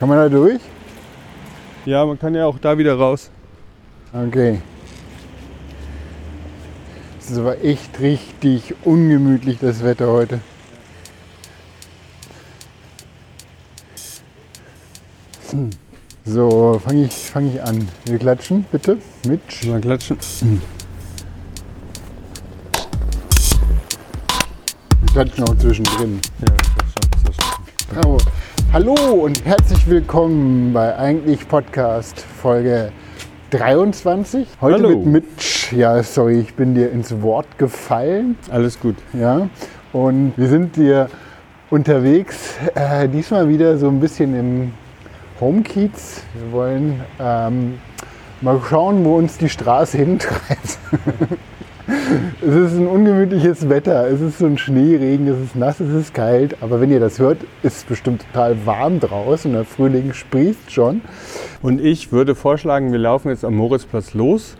Kann man da durch? Ja, man kann ja auch da wieder raus. Okay. Es ist aber echt richtig ungemütlich, das Wetter heute. So, fange ich, fang ich an. Wir klatschen, bitte. Mitch. Mal klatschen. Wir klatschen auch zwischendrin. Ja, das schafft das Bravo. Hallo und herzlich willkommen bei Eigentlich Podcast Folge 23. Heute Hallo. mit Mitch. Ja, sorry, ich bin dir ins Wort gefallen. Alles gut. Ja, und wir sind hier unterwegs, äh, diesmal wieder so ein bisschen im Homekiez. Wir wollen ähm, mal schauen, wo uns die Straße hintreibt. Es ist ein ungemütliches Wetter, es ist so ein Schneeregen, es ist nass, es ist kalt, aber wenn ihr das hört, ist es bestimmt total warm draußen und der Frühling sprießt schon. Und ich würde vorschlagen, wir laufen jetzt am Moritzplatz los.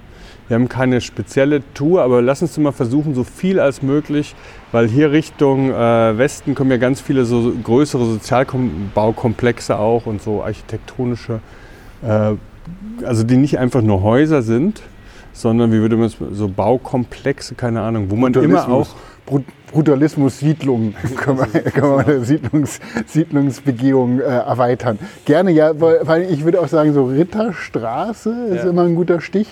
Wir haben keine spezielle Tour, aber lass uns mal versuchen, so viel als möglich, weil hier Richtung äh, Westen kommen ja ganz viele so größere Sozialbaukomplexe auch und so architektonische, äh, also die nicht einfach nur Häuser sind, sondern wie würde man es so Baukomplexe, keine Ahnung, wo man immer auch Brut- Brutalismus, Siedlung, können wir, können wir eine Siedlungs, Siedlungsbegehung äh, erweitern. Gerne, ja, weil, weil ich würde auch sagen, so Ritterstraße ist Ja. immer ein guter Stich.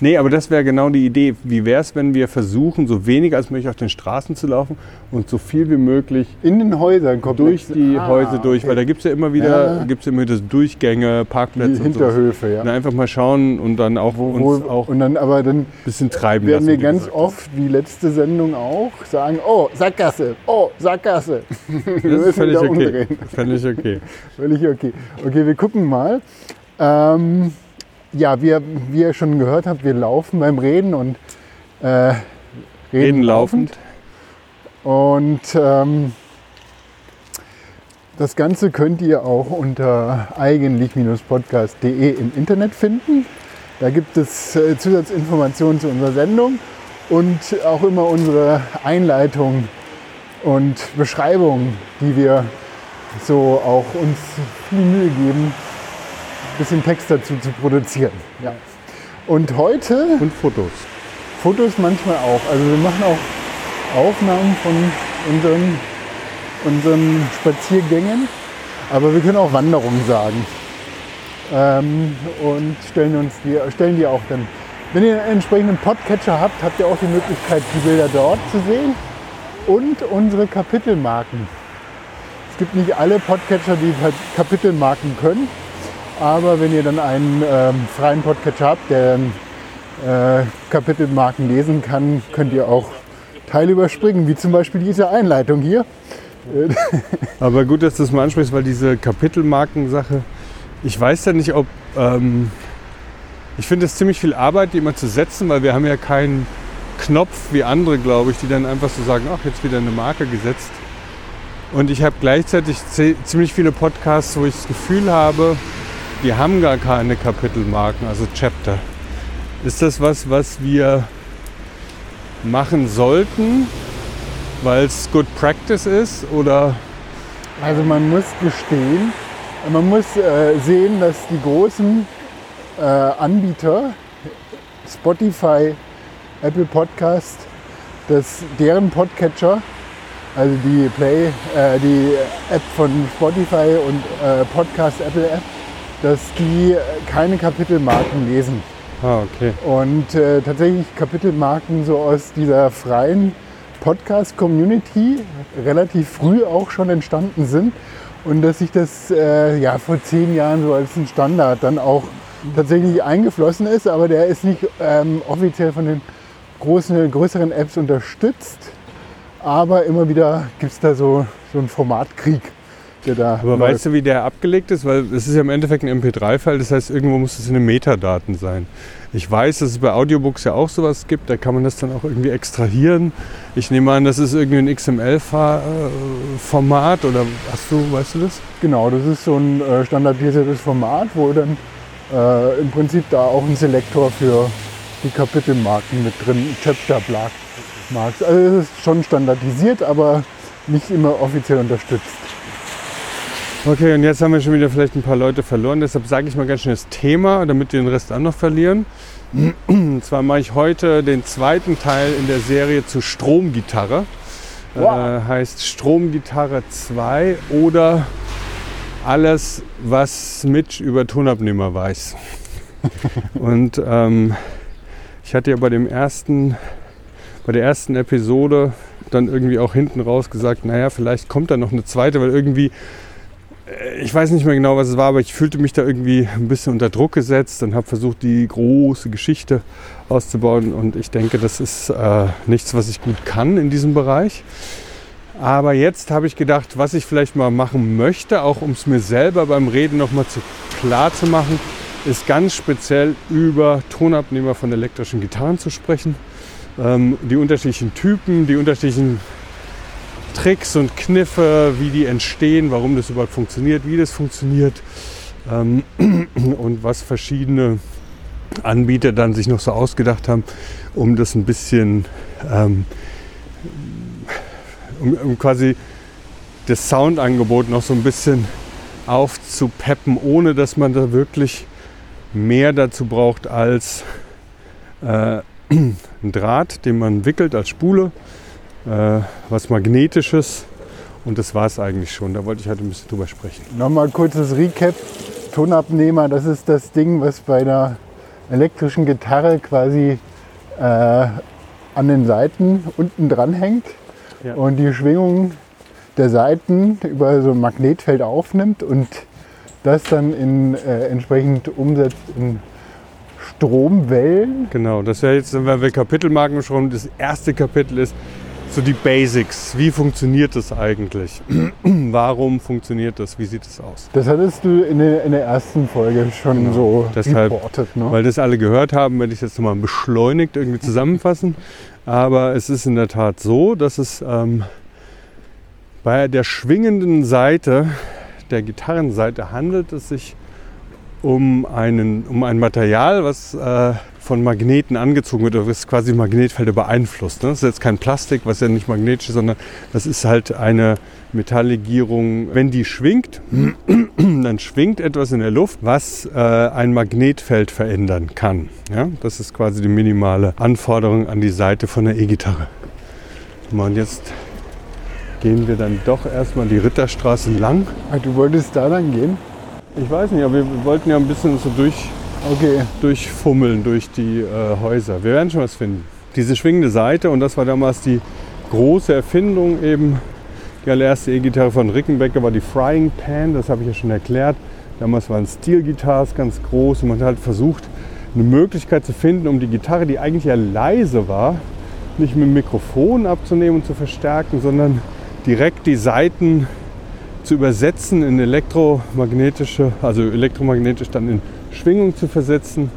Nee, aber das wäre genau die Idee. Wie wäre es, wenn wir versuchen, so wenig als möglich auf den Straßen zu laufen und so viel wie möglich In den Häusern kommt durch die Ah, Häuser durch? okay. Weil da gibt es ja immer wieder Ja. gibt's immer wieder Durchgänge, Parkplätze die und. Hinterhöfe, ja. Und einfach mal schauen und dann auch Wo, uns wo, auch ein und dann aber dann bisschen treiben werden lassen. wir wie ganz oft, wie letzte Sendung auch, sagen, oh, Sackgasse, oh, Sackgasse. wir Das ist völlig okay. umdrehen. Völlig okay. Völlig okay. Okay, wir gucken mal. Ähm, ja, wir, wie ihr schon gehört habt, wir laufen beim Reden und äh, reden, Reden laufend. Und ähm, das Ganze könnt ihr auch unter eigentlich-podcast.de im Internet finden. Da gibt es äh, Zusatzinformationen zu unserer Sendung und auch immer unsere Einleitung und Beschreibung, die wir so auch uns viel Mühe geben, bisschen Text dazu zu produzieren. Ja. Und heute Und Fotos. Fotos manchmal auch. Also wir machen auch Aufnahmen von unseren, unseren Spaziergängen, aber wir können auch Wanderungen sagen. Ähm, und stellen uns die, stellen die auch dann. Wenn ihr einen entsprechenden Podcatcher habt, habt ihr auch die Möglichkeit, die Bilder dort zu sehen und unsere Kapitelmarken. Es gibt nicht alle Podcatcher, die Kapitelmarken können, aber wenn ihr dann einen ähm, freien Podcatcher habt, der äh, Kapitelmarken lesen kann, könnt ihr auch Teile überspringen, wie zum Beispiel diese Einleitung hier. Aber gut, dass du das mal ansprichst, weil diese Kapitelmarkensache, ich weiß ja nicht, ob. Ähm, ich finde es ziemlich viel Arbeit, die immer zu setzen, weil wir haben ja keinen Knopf wie andere, glaube ich, die dann einfach so sagen, ach, jetzt wieder eine Marke gesetzt. Und ich habe gleichzeitig ze- ziemlich viele Podcasts, wo ich das Gefühl habe, die haben gar keine Kapitelmarken, also Chapter. Ist das was, was wir machen sollten, weil es Good Practice ist? Oder Also man muss gestehen, man muss äh, sehen, dass die großen äh, Anbieter, Spotify, Apple Podcast, dass deren Podcatcher, also die Play, äh, die App von Spotify und äh, Podcast Apple App, dass die äh, keine Kapitelmarken lesen. Ah, okay. Und äh, tatsächlich Kapitelmarken so aus dieser freien Podcast-Community relativ früh auch schon entstanden sind. Und dass sich das äh, ja, vor zehn Jahren so als ein Standard dann auch tatsächlich eingeflossen ist, aber der ist nicht ähm, offiziell von den großen, größeren Apps unterstützt. Aber immer wieder gibt es da so, so einen Formatkrieg, der da. Aber weißt du, wie der abgelegt ist? Weil es ist ja im Endeffekt ein MP3-File, das heißt, irgendwo muss es in den Metadaten sein. Ich weiß, dass es bei Audiobooks ja auch sowas gibt, da kann man das dann auch irgendwie extrahieren. Ich nehme an, das ist irgendwie ein XML-Format oder hast du, weißt du das? Genau, das ist so ein äh, standardisiertes Format, wo dann äh, im Prinzip da auch ein Selektor für die Kapitelmarken mit drin, Chapter Marks. Also es ist schon standardisiert, aber nicht immer offiziell unterstützt. Okay, und jetzt haben wir schon wieder vielleicht ein paar Leute verloren. Deshalb sage ich mal ganz schnell das Thema, damit wir den Rest auch noch verlieren. Und zwar mache ich heute den zweiten Teil in der Serie zu Stromgitarre. Wow. Äh, heißt Stromgitarre 2 oder alles, was Mitch über Tonabnehmer weiß. und ähm, ich hatte ja bei dem ersten, bei der ersten Episode dann irgendwie auch hinten raus gesagt, naja, vielleicht kommt da noch eine zweite, weil irgendwie, äh, ich weiß nicht mehr genau, was es war, aber ich fühlte mich da irgendwie ein bisschen unter Druck gesetzt und habe versucht, die große Geschichte auszubauen. Und ich denke, das ist äh, nichts, was ich gut kann in diesem Bereich. Aber jetzt habe ich gedacht, was ich vielleicht mal machen möchte, auch um es mir selber beim Reden nochmal zu, klar zu machen, ist ganz speziell über Tonabnehmer von elektrischen Gitarren zu sprechen. Ähm, die unterschiedlichen Typen, die unterschiedlichen Tricks und Kniffe, wie die entstehen, warum das überhaupt funktioniert, wie das funktioniert ähm, und was verschiedene Anbieter dann sich noch so ausgedacht haben, um das ein bisschen ähm, um, um quasi das Soundangebot noch so ein bisschen aufzupeppen, ohne dass man da wirklich mehr dazu braucht als äh, ein Draht, den man wickelt als Spule, äh, was Magnetisches und das war es eigentlich schon. Da wollte ich halt ein bisschen drüber sprechen. Nochmal kurzes Recap. Tonabnehmer, das ist das Ding, was bei einer elektrischen Gitarre quasi äh, an den Seiten unten dran hängt ja. und die Schwingung der Seiten über so ein Magnetfeld aufnimmt und das dann in, äh, entsprechend umsetzt in Stromwellen. Genau, das wäre jetzt, wenn wir Kapitelmarken schon, das erste Kapitel ist so die Basics. Wie funktioniert das eigentlich? Warum funktioniert das? Wie sieht es aus? Das hattest du in der, in der ersten Folge schon genau. so Deshalb, reportet. Ne? Weil das alle gehört haben, werde ich jetzt nochmal beschleunigt irgendwie zusammenfassen. Aber es ist in der Tat so, dass es ähm, bei der schwingenden Seite, der Gitarrenseite, handelt es sich um, einen, um ein Material, was äh, von Magneten angezogen wird, was quasi Magnetfelder beeinflusst. Ne? Das ist jetzt kein Plastik, was ja nicht magnetisch ist, sondern das ist halt eine Metalllegierung. Wenn die schwingt, dann schwingt etwas in der Luft, was äh, ein Magnetfeld verändern kann. Ja? Das ist quasi die minimale Anforderung an die Seite von der E-Gitarre. Und jetzt gehen wir dann doch erstmal die Ritterstraße lang. Ah, du wolltest da lang gehen? Ich weiß nicht, aber wir wollten ja ein bisschen so durch, okay. durchfummeln durch die äh, Häuser. Wir werden schon was finden. Diese schwingende Seite, und das war damals die große Erfindung eben. Die allererste E-Gitarre von Rickenbacker war die Frying Pan, das habe ich ja schon erklärt. Damals waren Steel-Gitarren ganz groß und man hat halt versucht, eine Möglichkeit zu finden, um die Gitarre, die eigentlich ja leise war, nicht mit dem Mikrofon abzunehmen und zu verstärken, sondern direkt die Saiten zu übersetzen in elektromagnetische, also elektromagnetisch dann in Schwingung zu versetzen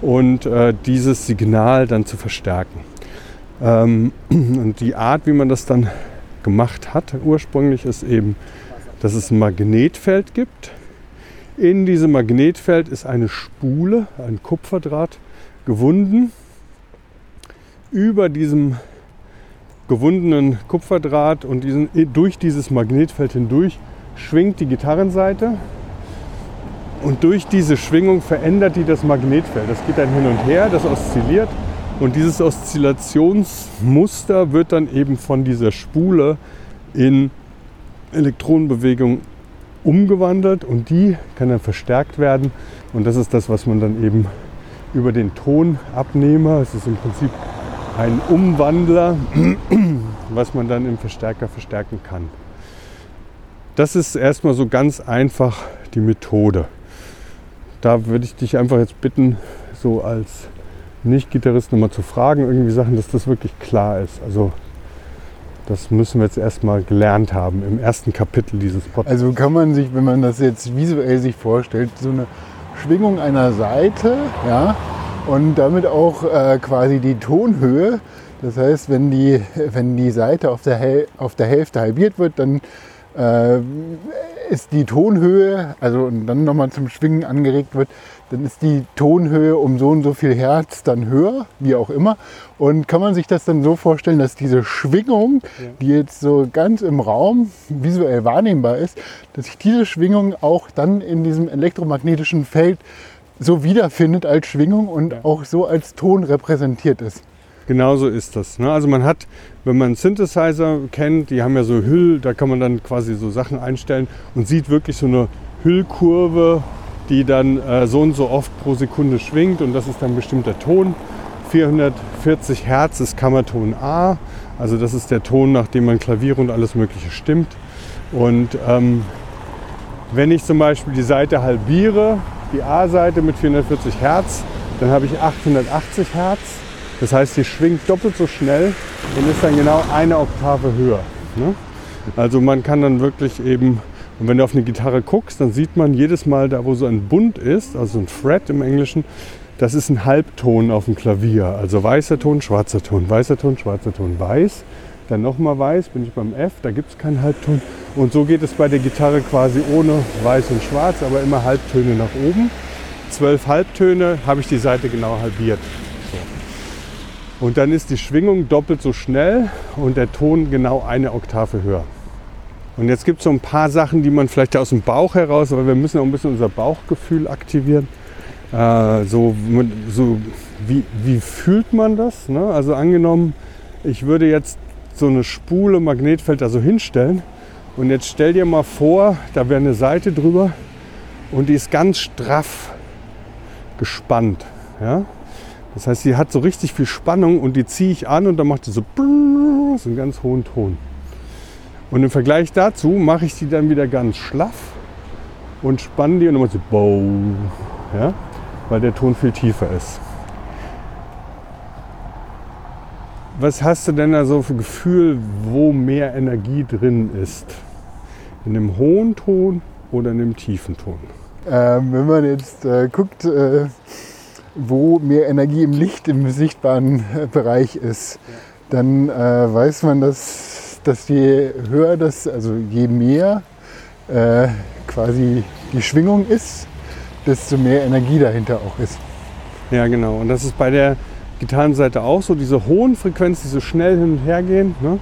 und äh, dieses Signal dann zu verstärken. Ähm, und die Art, wie man das dann gemacht hat ursprünglich, ist eben, dass es ein Magnetfeld gibt. In diesem Magnetfeld ist eine Spule, ein Kupferdraht gewunden. Über diesem gewundenen Kupferdraht und diesen, durch dieses Magnetfeld hindurch schwingt die Gitarrenseite und durch diese Schwingung verändert die das Magnetfeld. Das geht dann hin und her, das oszilliert und dieses Oszillationsmuster wird dann eben von dieser Spule in Elektronenbewegung umgewandelt und die kann dann verstärkt werden und das ist das, was man dann eben über den Tonabnehmer, es ist im Prinzip ein Umwandler, was man dann im Verstärker verstärken kann. Das ist erstmal so ganz einfach die Methode. Da würde ich dich einfach jetzt bitten, so als Nicht-Gitarrist nochmal zu fragen, irgendwie Sachen, dass das wirklich klar ist. Also das müssen wir jetzt erstmal gelernt haben im ersten Kapitel dieses Podcasts. Also kann man sich, wenn man das jetzt visuell sich vorstellt, so eine Schwingung einer Seite, ja, und damit auch äh, quasi die Tonhöhe. Das heißt, wenn die, wenn die Seite auf der, auf der Hälfte halbiert wird, dann äh, ist die Tonhöhe, also und dann nochmal zum Schwingen angeregt wird, dann ist die Tonhöhe um so und so viel Hertz dann höher, wie auch immer. Und kann man sich das dann so vorstellen, dass diese Schwingung, die jetzt so ganz im Raum visuell wahrnehmbar ist, dass sich diese Schwingung auch dann in diesem elektromagnetischen Feld so wiederfindet als Schwingung und auch so als Ton repräsentiert ist. Genauso ist das. Ne? Also man hat, wenn man Synthesizer kennt, die haben ja so Hüll, da kann man dann quasi so Sachen einstellen und sieht wirklich so eine Hüllkurve, die dann äh, so und so oft pro Sekunde schwingt und das ist dann bestimmter Ton. 440 Hertz ist Kammerton A, also das ist der Ton, nach dem man Klavier und alles Mögliche stimmt. Und ähm, wenn ich zum Beispiel die Seite halbiere, die A-Seite mit 440 Hertz, dann habe ich 880 Hertz. Das heißt, sie schwingt doppelt so schnell und ist dann genau eine Oktave höher. Ne? Also man kann dann wirklich eben, und wenn du auf eine Gitarre guckst, dann sieht man jedes Mal da, wo so ein Bund ist, also ein Fret im Englischen, das ist ein Halbton auf dem Klavier. Also weißer Ton, schwarzer Ton, weißer Ton, schwarzer Ton, weiß. Dann nochmal weiß, bin ich beim F, da gibt es keinen Halbton. Und so geht es bei der Gitarre quasi ohne weiß und schwarz, aber immer Halbtöne nach oben. Zwölf Halbtöne habe ich die Seite genau halbiert. Und dann ist die Schwingung doppelt so schnell und der Ton genau eine Oktave höher. Und jetzt gibt es so ein paar Sachen, die man vielleicht aus dem Bauch heraus, weil wir müssen auch ein bisschen unser Bauchgefühl aktivieren. Äh, so, so wie, wie fühlt man das? Ne? Also angenommen, ich würde jetzt so eine Spule Magnetfeld da so hinstellen und jetzt stell dir mal vor, da wäre eine Seite drüber und die ist ganz straff gespannt. Ja? Das heißt, sie hat so richtig viel Spannung und die ziehe ich an und dann macht sie so, so einen ganz hohen Ton. Und im Vergleich dazu mache ich die dann wieder ganz schlaff und spanne die und dann macht sie bow, ja? weil der Ton viel tiefer ist. Was hast du denn da so für Gefühl, wo mehr Energie drin ist? In dem hohen Ton oder in dem tiefen Ton? Ähm, wenn man jetzt äh, guckt, äh, wo mehr Energie im Licht, im sichtbaren äh, Bereich ist, dann äh, weiß man, dass, dass je höher das, also je mehr äh, quasi die Schwingung ist, desto mehr Energie dahinter auch ist. Ja, genau. Und das ist bei der Gitarrenseite auch so. Diese hohen Frequenzen, die so schnell hin und her gehen, ne,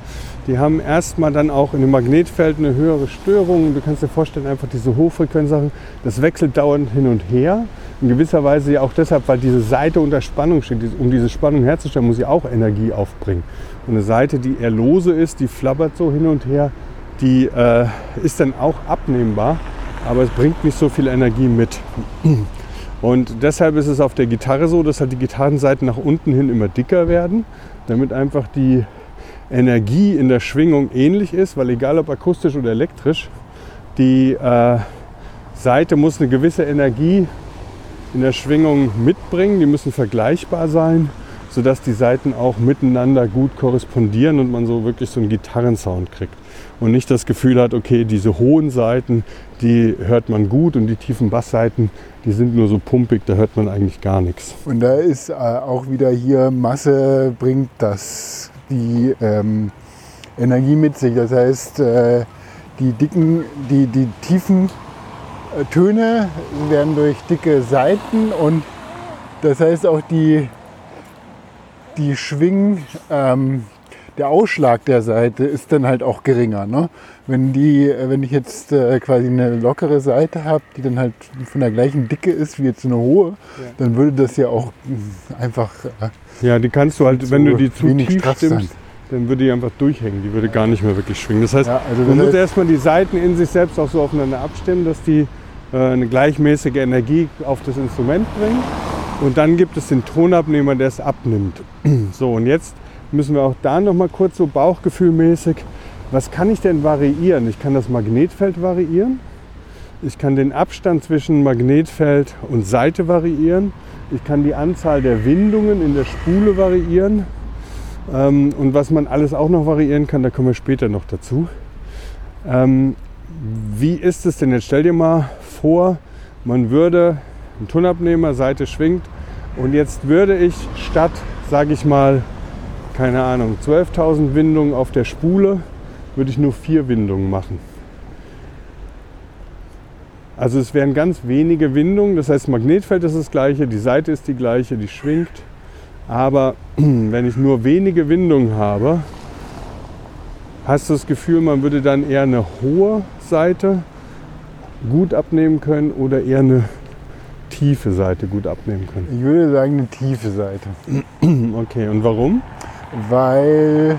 die haben erstmal dann auch in dem Magnetfeld eine höhere Störung. Du kannst dir vorstellen, einfach diese Hochfrequenzsachen, das wechselt dauernd hin und her in gewisser Weise ja auch deshalb, weil diese Seite unter Spannung steht. Um diese Spannung herzustellen, muss sie auch Energie aufbringen. Und eine Seite, die eher lose ist, die flabbert so hin und her, die äh, ist dann auch abnehmbar, aber es bringt nicht so viel Energie mit. Und deshalb ist es auf der Gitarre so, dass halt die Gitarrenseiten nach unten hin immer dicker werden, damit einfach die Energie in der Schwingung ähnlich ist, weil egal ob akustisch oder elektrisch, die äh, Seite muss eine gewisse Energie in der Schwingung mitbringen. Die müssen vergleichbar sein, sodass die Seiten auch miteinander gut korrespondieren und man so wirklich so einen Gitarrensound kriegt. Und nicht das Gefühl hat, okay, diese hohen Seiten, die hört man gut und die tiefen Bassseiten, die sind nur so pumpig, da hört man eigentlich gar nichts. Und da ist äh, auch wieder hier Masse bringt das die ähm, Energie mit sich. Das heißt, äh, die dicken, die, die tiefen Töne werden durch dicke Saiten und das heißt auch die, die Schwing, ähm, der Ausschlag der Seite ist dann halt auch geringer. Ne? Wenn, die, äh, wenn ich jetzt äh, quasi eine lockere Seite habe, die dann halt von der gleichen Dicke ist wie jetzt eine hohe, ja. dann würde das ja auch äh, einfach. Äh, ja, die kannst du halt, wenn du die zu tief stimmst, sein. dann würde die einfach durchhängen. Die würde gar nicht mehr wirklich schwingen. Das heißt, ja, also man muss erstmal die Seiten in sich selbst auch so aufeinander abstimmen, dass die äh, eine gleichmäßige Energie auf das Instrument bringen. Und dann gibt es den Tonabnehmer, der es abnimmt. So, und jetzt müssen wir auch da noch mal kurz so bauchgefühlmäßig, was kann ich denn variieren? Ich kann das Magnetfeld variieren. Ich kann den Abstand zwischen Magnetfeld und Seite variieren. Ich kann die Anzahl der Windungen in der Spule variieren. Ähm, und was man alles auch noch variieren kann, da kommen wir später noch dazu. Ähm, wie ist es denn jetzt? Stell dir mal vor, man würde einen Tonabnehmer, Seite schwingt und jetzt würde ich statt, sage ich mal, keine Ahnung, 12.000 Windungen auf der Spule, würde ich nur vier Windungen machen. Also es wären ganz wenige Windungen, das heißt Magnetfeld ist das gleiche, die Seite ist die gleiche, die schwingt. Aber wenn ich nur wenige Windungen habe, hast du das Gefühl, man würde dann eher eine hohe Seite gut abnehmen können oder eher eine tiefe Seite gut abnehmen können? Ich würde sagen eine tiefe Seite. Okay, und warum? Weil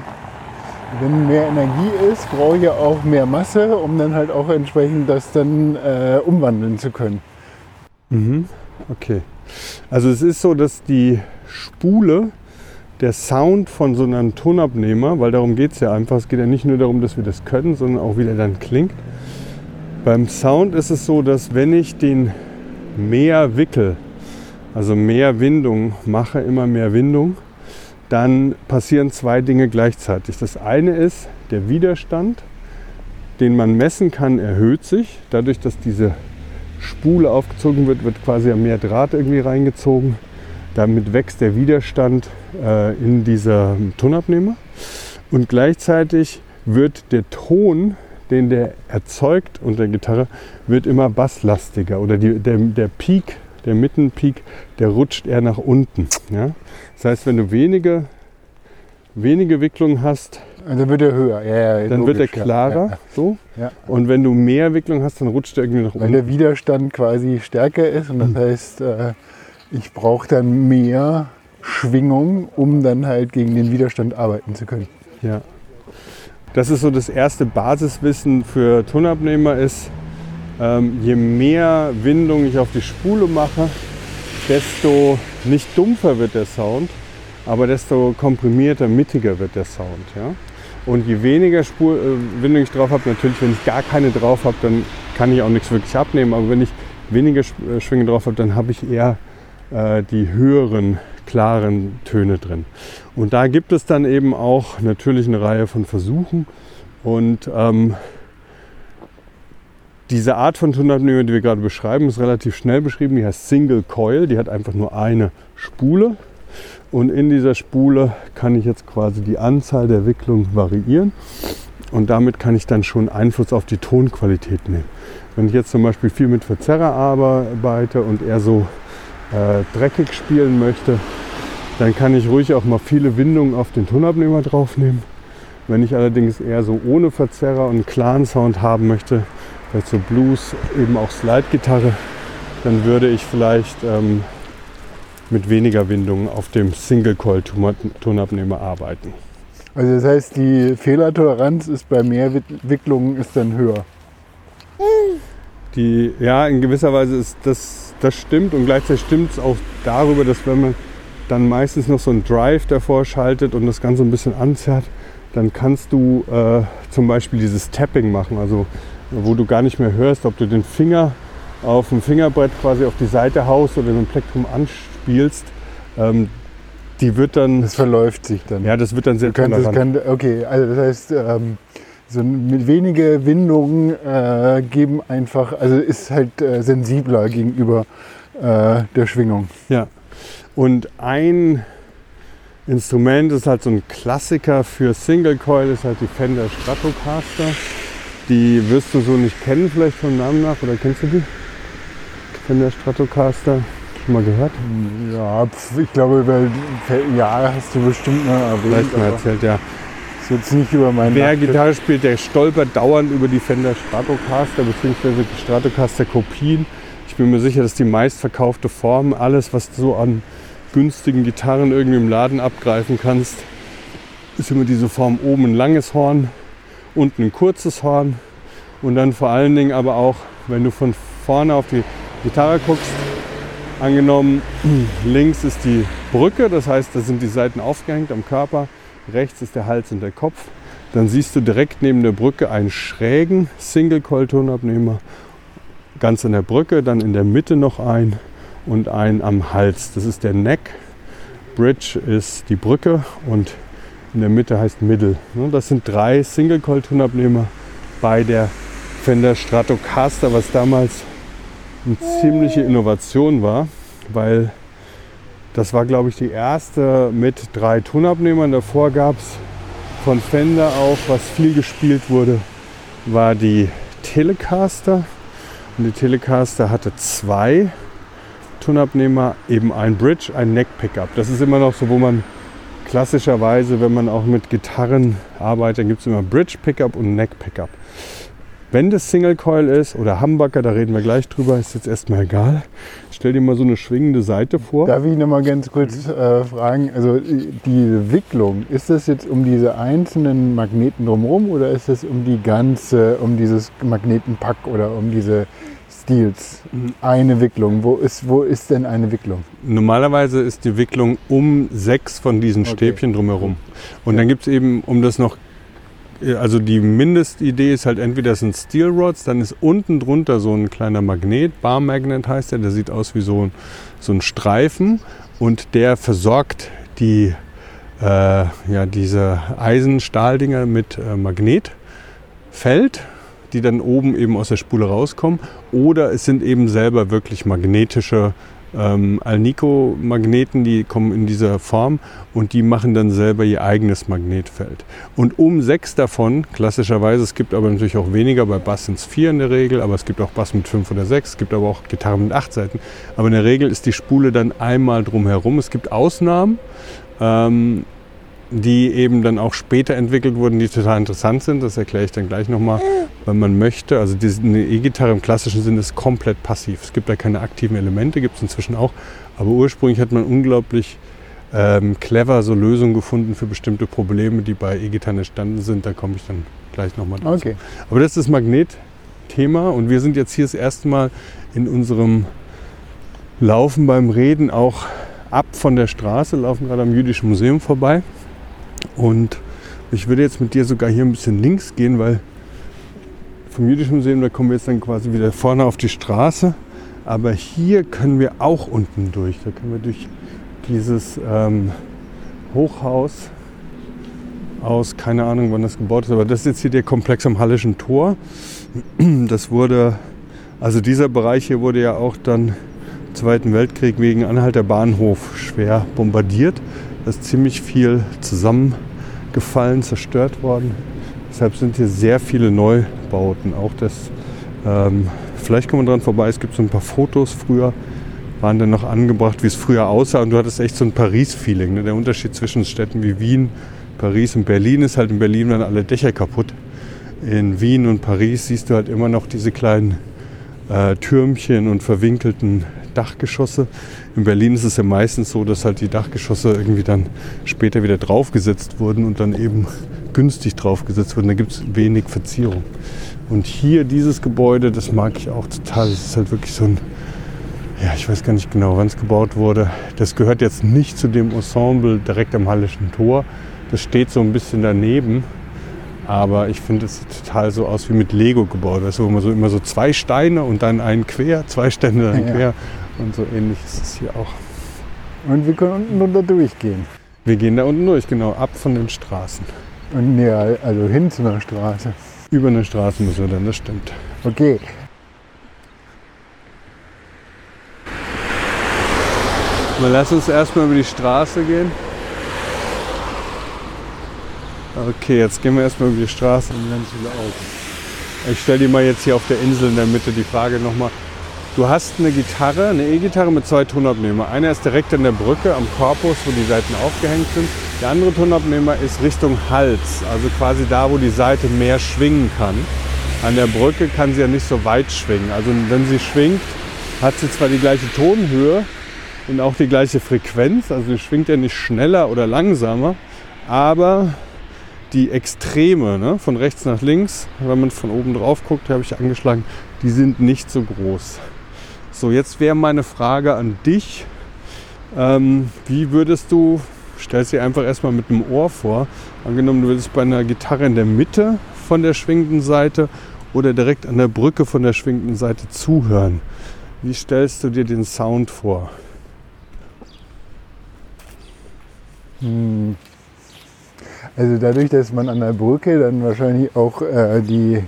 wenn mehr Energie ist, brauche ich ja auch mehr Masse, um dann halt auch entsprechend das dann äh, umwandeln zu können. Mhm. Okay. Also es ist so, dass die Spule, der Sound von so einem Tonabnehmer, weil darum geht es ja einfach, es geht ja nicht nur darum, dass wir das können, sondern auch wie der dann klingt. Beim Sound ist es so, dass wenn ich den mehr wickel, also mehr Windung mache, immer mehr Windung, dann passieren zwei Dinge gleichzeitig. Das eine ist, der Widerstand, den man messen kann, erhöht sich. Dadurch, dass diese Spule aufgezogen wird, wird quasi mehr Draht irgendwie reingezogen. Damit wächst der Widerstand äh, in dieser Tonabnehmer. Und gleichzeitig wird der Ton, den der erzeugt unter der Gitarre, wird immer basslastiger. Oder die, der, der Peak, der Mittenpeak, der rutscht eher nach unten. Ja? Das heißt, wenn du wenige, wenige Wicklungen hast, Und dann wird er höher. Ja, ja, dann wird er logisch, klarer. Ja, So. ja. Und wenn du mehr Wicklungen hast, dann rutscht er irgendwie nach Weil unten. der Widerstand quasi stärker ist und das heißt, äh, ich brauche dann mehr Schwingung, um dann halt gegen den Widerstand arbeiten zu können. Ja. Das ist so das erste Basiswissen für Tonabnehmer ist, ähm, je mehr Windung ich auf die Spule mache, desto nicht dumpfer wird der Sound, aber desto komprimierter, mittiger wird der Sound. Ja? Und je weniger Spur, äh, Windung ich drauf habe, natürlich, wenn ich gar keine drauf habe, dann kann ich auch nichts wirklich abnehmen. Aber wenn ich weniger äh, Schwinge drauf habe, dann habe ich eher äh, die höheren, klaren Töne drin. Und da gibt es dann eben auch natürlich eine Reihe von Versuchen. Und ähm, diese Art von Tonabnehmer, die wir gerade beschreiben, ist relativ schnell beschrieben. Die heißt Single Coil. Die hat einfach nur eine Spule. Und in dieser Spule kann ich jetzt quasi die Anzahl der Wicklungen variieren. Und damit kann ich dann schon Einfluss auf die Tonqualität nehmen. Wenn ich jetzt zum Beispiel viel mit Verzerrer arbeite und eher so äh, dreckig spielen möchte, dann kann ich ruhig auch mal viele Windungen auf den Tonabnehmer draufnehmen. Wenn ich allerdings eher so ohne Verzerrer und einen klaren Sound haben möchte, vielleicht so Blues, eben auch Slide-Gitarre, dann würde ich vielleicht ähm, mit weniger Windungen auf dem Single-Coil-Tonabnehmer arbeiten. Also das heißt, die Fehlertoleranz ist bei mehr Wick- Wicklungen ist dann höher. Die, ja, in gewisser Weise ist das, das stimmt und gleichzeitig stimmt es auch darüber, dass wenn man dann meistens noch so einen Drive davor schaltet und das Ganze ein bisschen anzerrt, dann kannst du äh, zum Beispiel dieses Tapping machen, also wo du gar nicht mehr hörst, ob du den Finger auf dem Fingerbrett quasi auf die Seite haust oder den Plektrum anspielst. Ähm, die wird dann, Das verläuft sich dann. ja, das wird dann sehr Du kannst, kann, okay, also das heißt, ähm, so mit wenige Windungen äh, geben einfach, also ist halt äh, sensibler gegenüber äh, der Schwingung. Ja. Und ein Instrument ist halt so ein Klassiker für Single Coil, ist halt die Fender Stratocaster. Die wirst du so nicht kennen, vielleicht vom Namen nach, oder kennst du die? Fender Stratocaster, schon mal gehört? Ja, pf, ich glaube, über ja, hast du bestimmt mal erwähnt. Vielleicht mal erzählt, ja. Ist jetzt nicht über meinen Wer Nachttisch. Gitarre spielt, der stolpert dauernd über die Fender Stratocaster bzw. die Stratocaster Kopien. Ich bin mir sicher, dass die meistverkaufte Form, alles was du so an günstigen Gitarren irgendwie im Laden abgreifen kannst, ist immer diese Form oben ein langes Horn, unten ein kurzes Horn und dann vor allen Dingen aber auch, wenn du von vorne auf die Gitarre guckst, angenommen links ist die Brücke, das heißt, da sind die Seiten aufgehängt am Körper, rechts ist der Hals und der Kopf. Dann siehst du direkt neben der Brücke einen schrägen Single-Coil-Tonabnehmer, ganz an der Brücke, dann in der Mitte noch ein und ein am Hals. Das ist der Neck. Bridge ist die Brücke und in der Mitte heißt Middle. Ne, Das sind drei Single-Coil-Tonabnehmer bei der Fender Stratocaster, was damals eine ziemliche Innovation war, weil das war, glaube ich, die erste mit drei Tonabnehmern. Davor gab es von Fender auch, was viel gespielt wurde, war die Telecaster. Und die Telecaster hatte zwei Tonabnehmer, eben ein Bridge, ein Neck Pickup. Das ist immer noch so, wo man klassischerweise, wenn man auch mit Gitarren arbeitet, dann gibt es immer Bridge Pickup und Neck Pickup. Wenn das Single Coil ist oder Humbucker, da reden wir gleich drüber, ist jetzt erstmal egal. Stell dir mal so eine schwingende Seite vor. Darf ich noch mal ganz kurz äh, fragen, also die Wicklung, ist das jetzt um diese einzelnen Magneten drumherum oder ist das um die ganze, um dieses Magnetenpack oder um diese Steels? Eine Wicklung. Wo ist, wo ist denn eine Wicklung? Normalerweise ist die Wicklung um sechs von diesen Okay. Stäbchen drumherum. Und Ja. dann gibt es eben, um das noch, also die Mindestidee ist halt entweder das sind Steel Rods, dann ist unten drunter so ein kleiner Magnet, Bar Magnet heißt der, der sieht aus wie so ein, so ein Streifen und der versorgt die, äh, ja, diese Eisenstahldinger mit äh, Magnetfeld, die dann oben eben aus der Spule rauskommen. Oder es sind eben selber wirklich magnetische ähm, Alnico-Magneten, die kommen in dieser Form und die machen dann selber ihr eigenes Magnetfeld. Und um sechs davon, klassischerweise, es gibt aber natürlich auch weniger, bei Bass sind es vier in der Regel, aber es gibt auch Bass mit fünf oder sechs, es gibt aber auch Gitarren mit acht Seiten. Aber in der Regel ist die Spule dann einmal drumherum. Es gibt Ausnahmen. Ähm, die eben dann auch später entwickelt wurden, die total interessant sind. Das erkläre ich dann gleich nochmal, wenn man möchte. Also eine E-Gitarre im klassischen Sinne ist komplett passiv. Es gibt da keine aktiven Elemente, gibt es inzwischen auch. Aber ursprünglich hat man unglaublich ähm, clever so Lösungen gefunden für bestimmte Probleme, die bei E-Gitarren entstanden sind. Da komme ich dann gleich nochmal dazu. Okay. Aber das ist das Magnetthema und wir sind jetzt hier das erste Mal in unserem Laufen beim Reden auch ab von der Straße, laufen gerade am Jüdischen Museum vorbei. Und ich würde jetzt mit dir sogar hier ein bisschen links gehen, weil vom Jüdischen Museum, da kommen wir jetzt dann quasi wieder vorne auf die Straße. Aber hier können wir auch unten durch. Da können wir durch dieses ähm, Hochhaus aus, keine Ahnung, wann das gebaut ist, aber das ist jetzt hier der Komplex am Hallischen Tor. Das wurde, also dieser Bereich hier wurde ja auch dann im Zweiten Weltkrieg wegen Anhalter Bahnhof schwer bombardiert. Da ist ziemlich viel zusammengefallen, zerstört worden. Deshalb sind hier sehr viele Neubauten. Auch das, ähm, vielleicht kommen wir dran vorbei, es gibt so ein paar Fotos früher, waren dann noch angebracht, wie es früher aussah. Und du hattest echt so ein Paris-Feeling. Ne? Der Unterschied zwischen Städten wie Wien, Paris und Berlin ist halt, in Berlin waren alle Dächer kaputt. In Wien und Paris siehst du halt immer noch diese kleinen äh, Türmchen und verwinkelten Dachgeschosse. In Berlin ist es ja meistens so, dass halt die Dachgeschosse irgendwie dann später wieder draufgesetzt wurden und dann eben günstig draufgesetzt wurden. Da gibt es wenig Verzierung. Und hier dieses Gebäude, das mag ich auch total. Das ist halt wirklich so ein, ja, ich weiß gar nicht genau, wann es gebaut wurde. Das gehört jetzt nicht zu dem Ensemble direkt am Hallischen Tor. Das steht so ein bisschen daneben. Aber ich finde, es sieht total so aus wie mit Lego gebaut. Wo man so immer so zwei Steine und dann einen quer, zwei Steine, dann Ja. quer. Und so ähnlich ist es hier auch. Und wir können unten drunter durchgehen. Wir gehen da unten durch, genau, ab von den Straßen. Und ja, also hin zu einer Straße. Über eine Straße müssen wir dann, das stimmt. Okay. Mal lass uns erstmal über die Straße gehen. Okay, jetzt gehen wir erstmal über die Straße. Und ganz viele Augen. Ich stelle dir mal jetzt hier auf der Insel in der Mitte die Frage nochmal. Du hast eine Gitarre, eine E-Gitarre mit zwei Tonabnehmer. Einer ist direkt an der Brücke am Korpus, wo die Seiten aufgehängt sind. Der andere Tonabnehmer ist Richtung Hals, also quasi da, wo die Seite mehr schwingen kann. An der Brücke kann sie ja nicht so weit schwingen. Also wenn sie schwingt, hat sie zwar die gleiche Tonhöhe und auch die gleiche Frequenz. Also sie schwingt ja nicht schneller oder langsamer, aber die Extreme ne, von rechts nach links, wenn man von oben drauf guckt, habe ich angeschlagen, die sind nicht so groß. So, jetzt wäre meine Frage an dich. Ähm, wie würdest du, stell dir einfach erstmal mit einem Ohr vor, angenommen du würdest bei einer Gitarre in der Mitte von der schwingenden Seite oder direkt an der Brücke von der schwingenden Seite zuhören. Wie stellst du dir den Sound vor? Hm. Also dadurch, dass man an der Brücke dann wahrscheinlich auch äh, die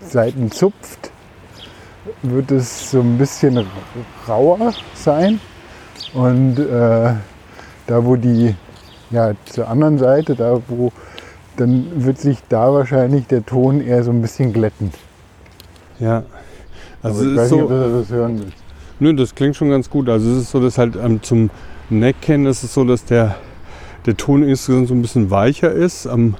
Seiten zupft, wird es so ein bisschen rauer sein. Und äh, da wo die, ja zur anderen Seite, da wo, dann wird sich da wahrscheinlich der Ton eher so ein bisschen glätten. Ja, Also Aber ich weiß ist nicht, so, ob du das hören willst. Nö, das klingt schon ganz gut. Also es ist so, dass halt ähm, zum Neckkennen ist es so, dass der, der Ton insgesamt so ein bisschen weicher ist. Am,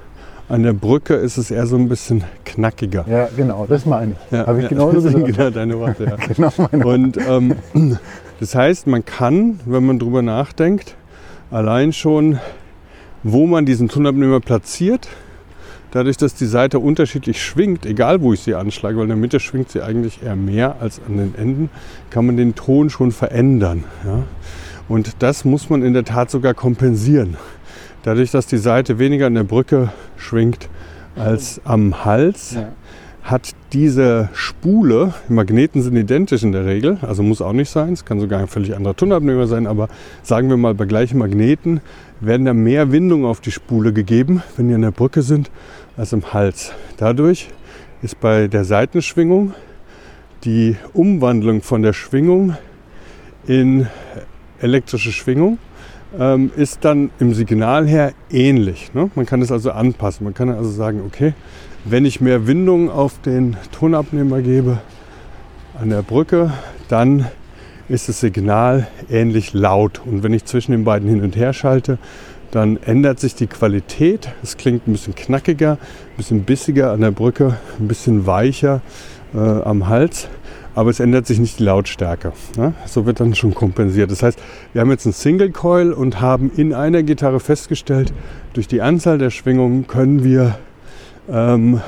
an der Brücke ist es eher so ein bisschen knackiger. Ja, genau, das meine ich. Ja, Habe ich ja, genauso das sind genau deine Worte, ja. Genau meine Und ähm, das heißt, man kann, wenn man drüber nachdenkt, allein schon, wo man diesen Tonabnehmer platziert, dadurch, dass die Seite unterschiedlich schwingt, egal wo ich sie anschlage, weil in der Mitte schwingt sie eigentlich eher mehr als an den Enden, kann man den Ton schon verändern. Ja? Und das muss man in der Tat sogar kompensieren. Dadurch, dass die Seite weniger an der Brücke schwingt als am Hals, Ja. hat diese Spule, Magneten sind identisch in der Regel, also muss auch nicht sein, es kann sogar ein völlig anderer Tonabnehmer sein, aber sagen wir mal, bei gleichen Magneten werden da mehr Windungen auf die Spule gegeben, wenn die an der Brücke sind, als im Hals. Dadurch ist bei der Seitenschwingung die Umwandlung von der Schwingung in elektrische Schwingung ähm, ist dann im Signal her ähnlich. Ne? Man kann es also anpassen. Man kann also sagen, okay, wenn ich mehr Windung auf den Tonabnehmer gebe an der Brücke, dann ist das Signal ähnlich laut. Und wenn ich zwischen den beiden hin und her schalte, dann ändert sich die Qualität. Es klingt ein bisschen knackiger, ein bisschen bissiger an der Brücke, ein bisschen weicher äh, am Hals. Aber es ändert sich nicht die Lautstärke. Ne? So wird dann schon kompensiert. Das heißt, wir haben jetzt einen Single Coil und haben in einer Gitarre festgestellt, durch die Anzahl der Schwingungen können wir ähm,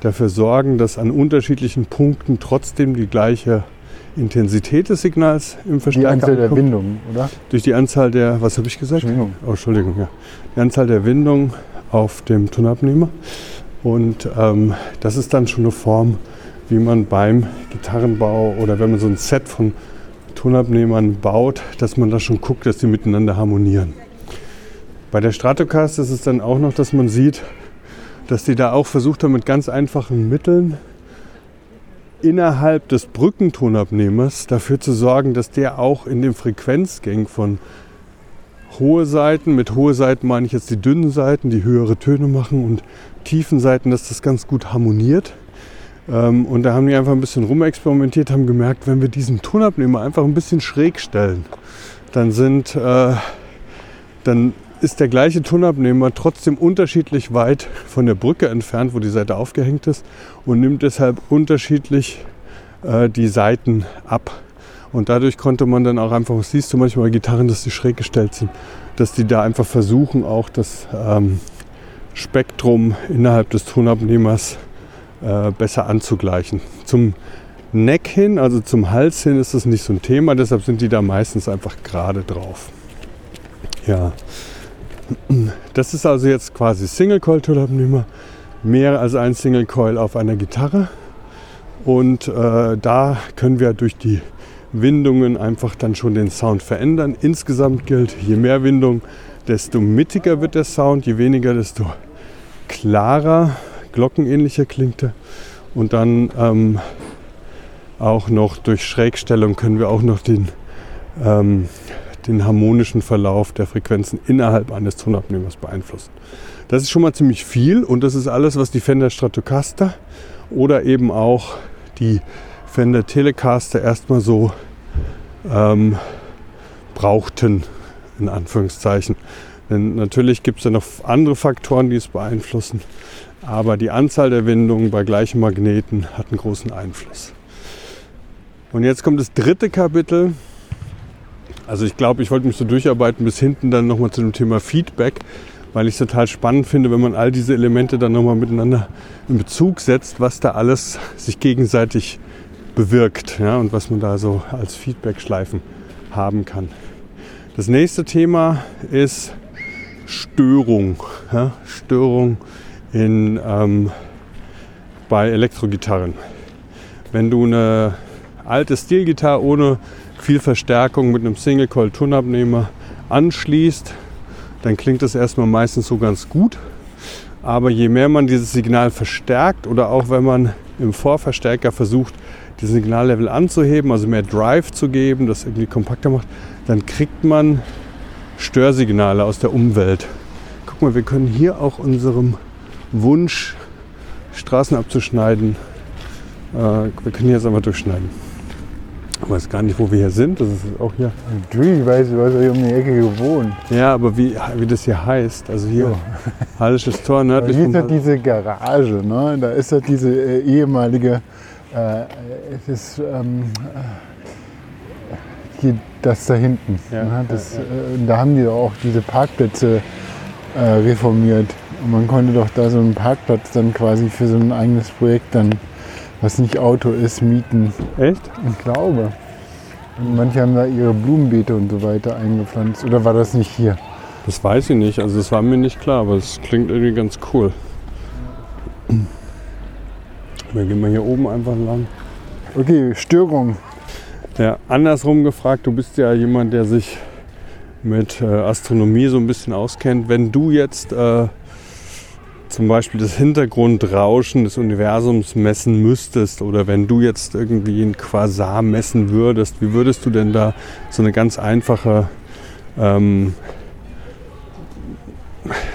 dafür sorgen, dass an unterschiedlichen Punkten trotzdem die gleiche Intensität des Signals im Die Verstärker Anzahl der. Windungen, oder? Durch die Anzahl der, was habe ich gesagt? Schwingung. Oh, Entschuldigung, ja. Die Anzahl der Windungen auf dem Tonabnehmer. Und ähm, das ist dann schon eine Form, wie man beim Gitarrenbau oder wenn man so ein Set von Tonabnehmern baut, dass man da schon guckt, dass die miteinander harmonieren. Bei der Stratocaster ist es dann auch noch, dass man sieht, dass die da auch versucht haben, mit ganz einfachen Mitteln innerhalb des Brückentonabnehmers dafür zu sorgen, dass der auch in dem Frequenzgang von hohe Seiten, mit hohe Seiten meine ich jetzt die dünnen Seiten, die höhere Töne machen und tiefen Seiten, dass das ganz gut harmoniert. Ähm, und da haben die einfach ein bisschen rumexperimentiert, haben gemerkt, wenn wir diesen Tonabnehmer einfach ein bisschen schräg stellen, dann sind, äh, dann ist der gleiche Tonabnehmer trotzdem unterschiedlich weit von der Brücke entfernt, wo die Seite aufgehängt ist und nimmt deshalb unterschiedlich äh, die Seiten ab. Und dadurch konnte man dann auch einfach, was siehst du manchmal bei Gitarren, dass die schräg gestellt sind, dass die da einfach versuchen, auch das ähm, Spektrum innerhalb des Tonabnehmers äh, besser anzugleichen. Zum Neck hin, also zum Hals hin, ist das nicht so ein Thema, deshalb sind die da meistens einfach gerade drauf. Ja, das ist also jetzt quasi Single Coil Tonabnehmer, mehr als ein Single Coil auf einer Gitarre. Und äh, da können wir durch die Windungen einfach dann schon den Sound verändern. Insgesamt gilt, je mehr Windung, desto mittiger wird der Sound, je weniger, desto klarer, glockenähnlicher klingt er. Und dann ähm, auch noch durch Schrägstellung können wir auch noch den, ähm, den harmonischen Verlauf der Frequenzen innerhalb eines Tonabnehmers beeinflussen. Das ist schon mal ziemlich viel und das ist alles, was die Fender Stratocaster oder eben auch die Fender Telecaster erstmal so ähm, brauchten, in Anführungszeichen. Denn natürlich gibt es ja noch andere Faktoren, die es beeinflussen. Aber die Anzahl der Windungen bei gleichen Magneten hat einen großen Einfluss. Und jetzt kommt das dritte Kapitel. Also ich glaube, ich wollte mich so durcharbeiten bis hinten dann nochmal zu dem Thema Feedback, weil ich es total spannend finde, wenn man all diese Elemente dann nochmal miteinander in Bezug setzt, was da alles sich gegenseitig bewirkt ja, und was man da so als Feedback-Schleifen haben kann. Das nächste Thema ist Störung. Ja, Störung in, ähm, bei Elektrogitarren. Wenn du eine alte Stilgitarre ohne viel Verstärkung mit einem Single-Coil-Tonabnehmer anschließt, dann klingt das erstmal meistens so ganz gut. Aber je mehr man dieses Signal verstärkt oder auch wenn man im Vorverstärker versucht, das Signallevel anzuheben, also mehr Drive zu geben, das irgendwie kompakter macht, dann kriegt man Störsignale aus der Umwelt. Guck mal, wir können hier auch unserem Wunsch, Straßen abzuschneiden, Äh, wir können jetzt einfach durchschneiden. Ich weiß gar nicht, wo wir hier sind. Das ist auch hier. Natürlich weiß ich, was hier um die Ecke gewohnt. Ja, aber wie, wie das hier heißt. Also hier, Hallisches Tor nördlich Hier ist ja diese Garage, ne? da ist ja diese äh, ehemalige, äh, es ist, ähm, äh, hier, das da hinten. Ja, ne? das, Äh, da haben die auch diese Parkplätze äh, reformiert. Und man konnte doch da so einen Parkplatz dann quasi für so ein eigenes Projekt dann, was nicht Auto ist, mieten. Echt? Ich glaube. Und manche haben da ihre Blumenbeete und so weiter eingepflanzt. Oder war das nicht hier? Das weiß ich nicht. Also das war mir nicht klar, aber es klingt irgendwie ganz cool. Wir gehen mal hier oben einfach lang. Okay, Störung. Ja, andersrum gefragt, du bist ja jemand, der sich mit äh, Astronomie so ein bisschen auskennt. Wenn du jetzt äh, zum Beispiel das Hintergrundrauschen des Universums messen müsstest oder wenn du jetzt irgendwie ein Quasar messen würdest, wie würdest du denn da so eine ganz einfache, ähm,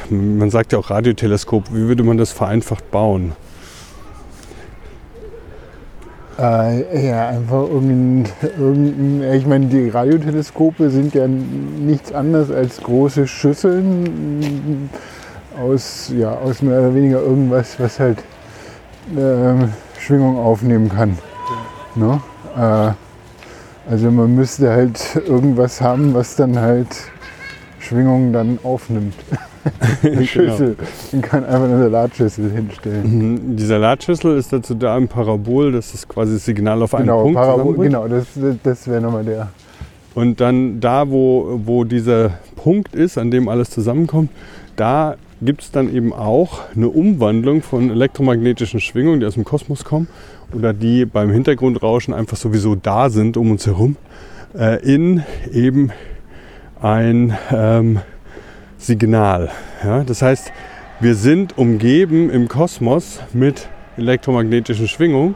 man sagt ja auch Radioteleskop, wie würde man das vereinfacht bauen? Äh, ja, einfach irgendein, irgendein, ich meine, die Radioteleskope sind ja nichts anderes als große Schüsseln aus, ja, aus mehr oder weniger irgendwas, was halt ähm, Schwingung aufnehmen kann. Ne? Äh, also man müsste halt irgendwas haben, was dann halt Schwingung dann aufnimmt. Eine Schüssel. Man kann einfach eine Salatschüssel hinstellen. Mhm, Die Salatschüssel ist dazu da im Parabol, das quasi das Signal auf einen Genau, Punkt Parabol, genau das, das wäre nochmal der. Und dann da, wo, wo dieser Punkt ist, an dem alles zusammenkommt, da gibt es dann eben auch eine Umwandlung von elektromagnetischen Schwingungen, die aus dem Kosmos kommen oder die beim Hintergrundrauschen einfach sowieso da sind um uns herum, äh, in eben ein ähm, Signal. Ja? Das heißt, wir sind umgeben im Kosmos mit elektromagnetischen Schwingungen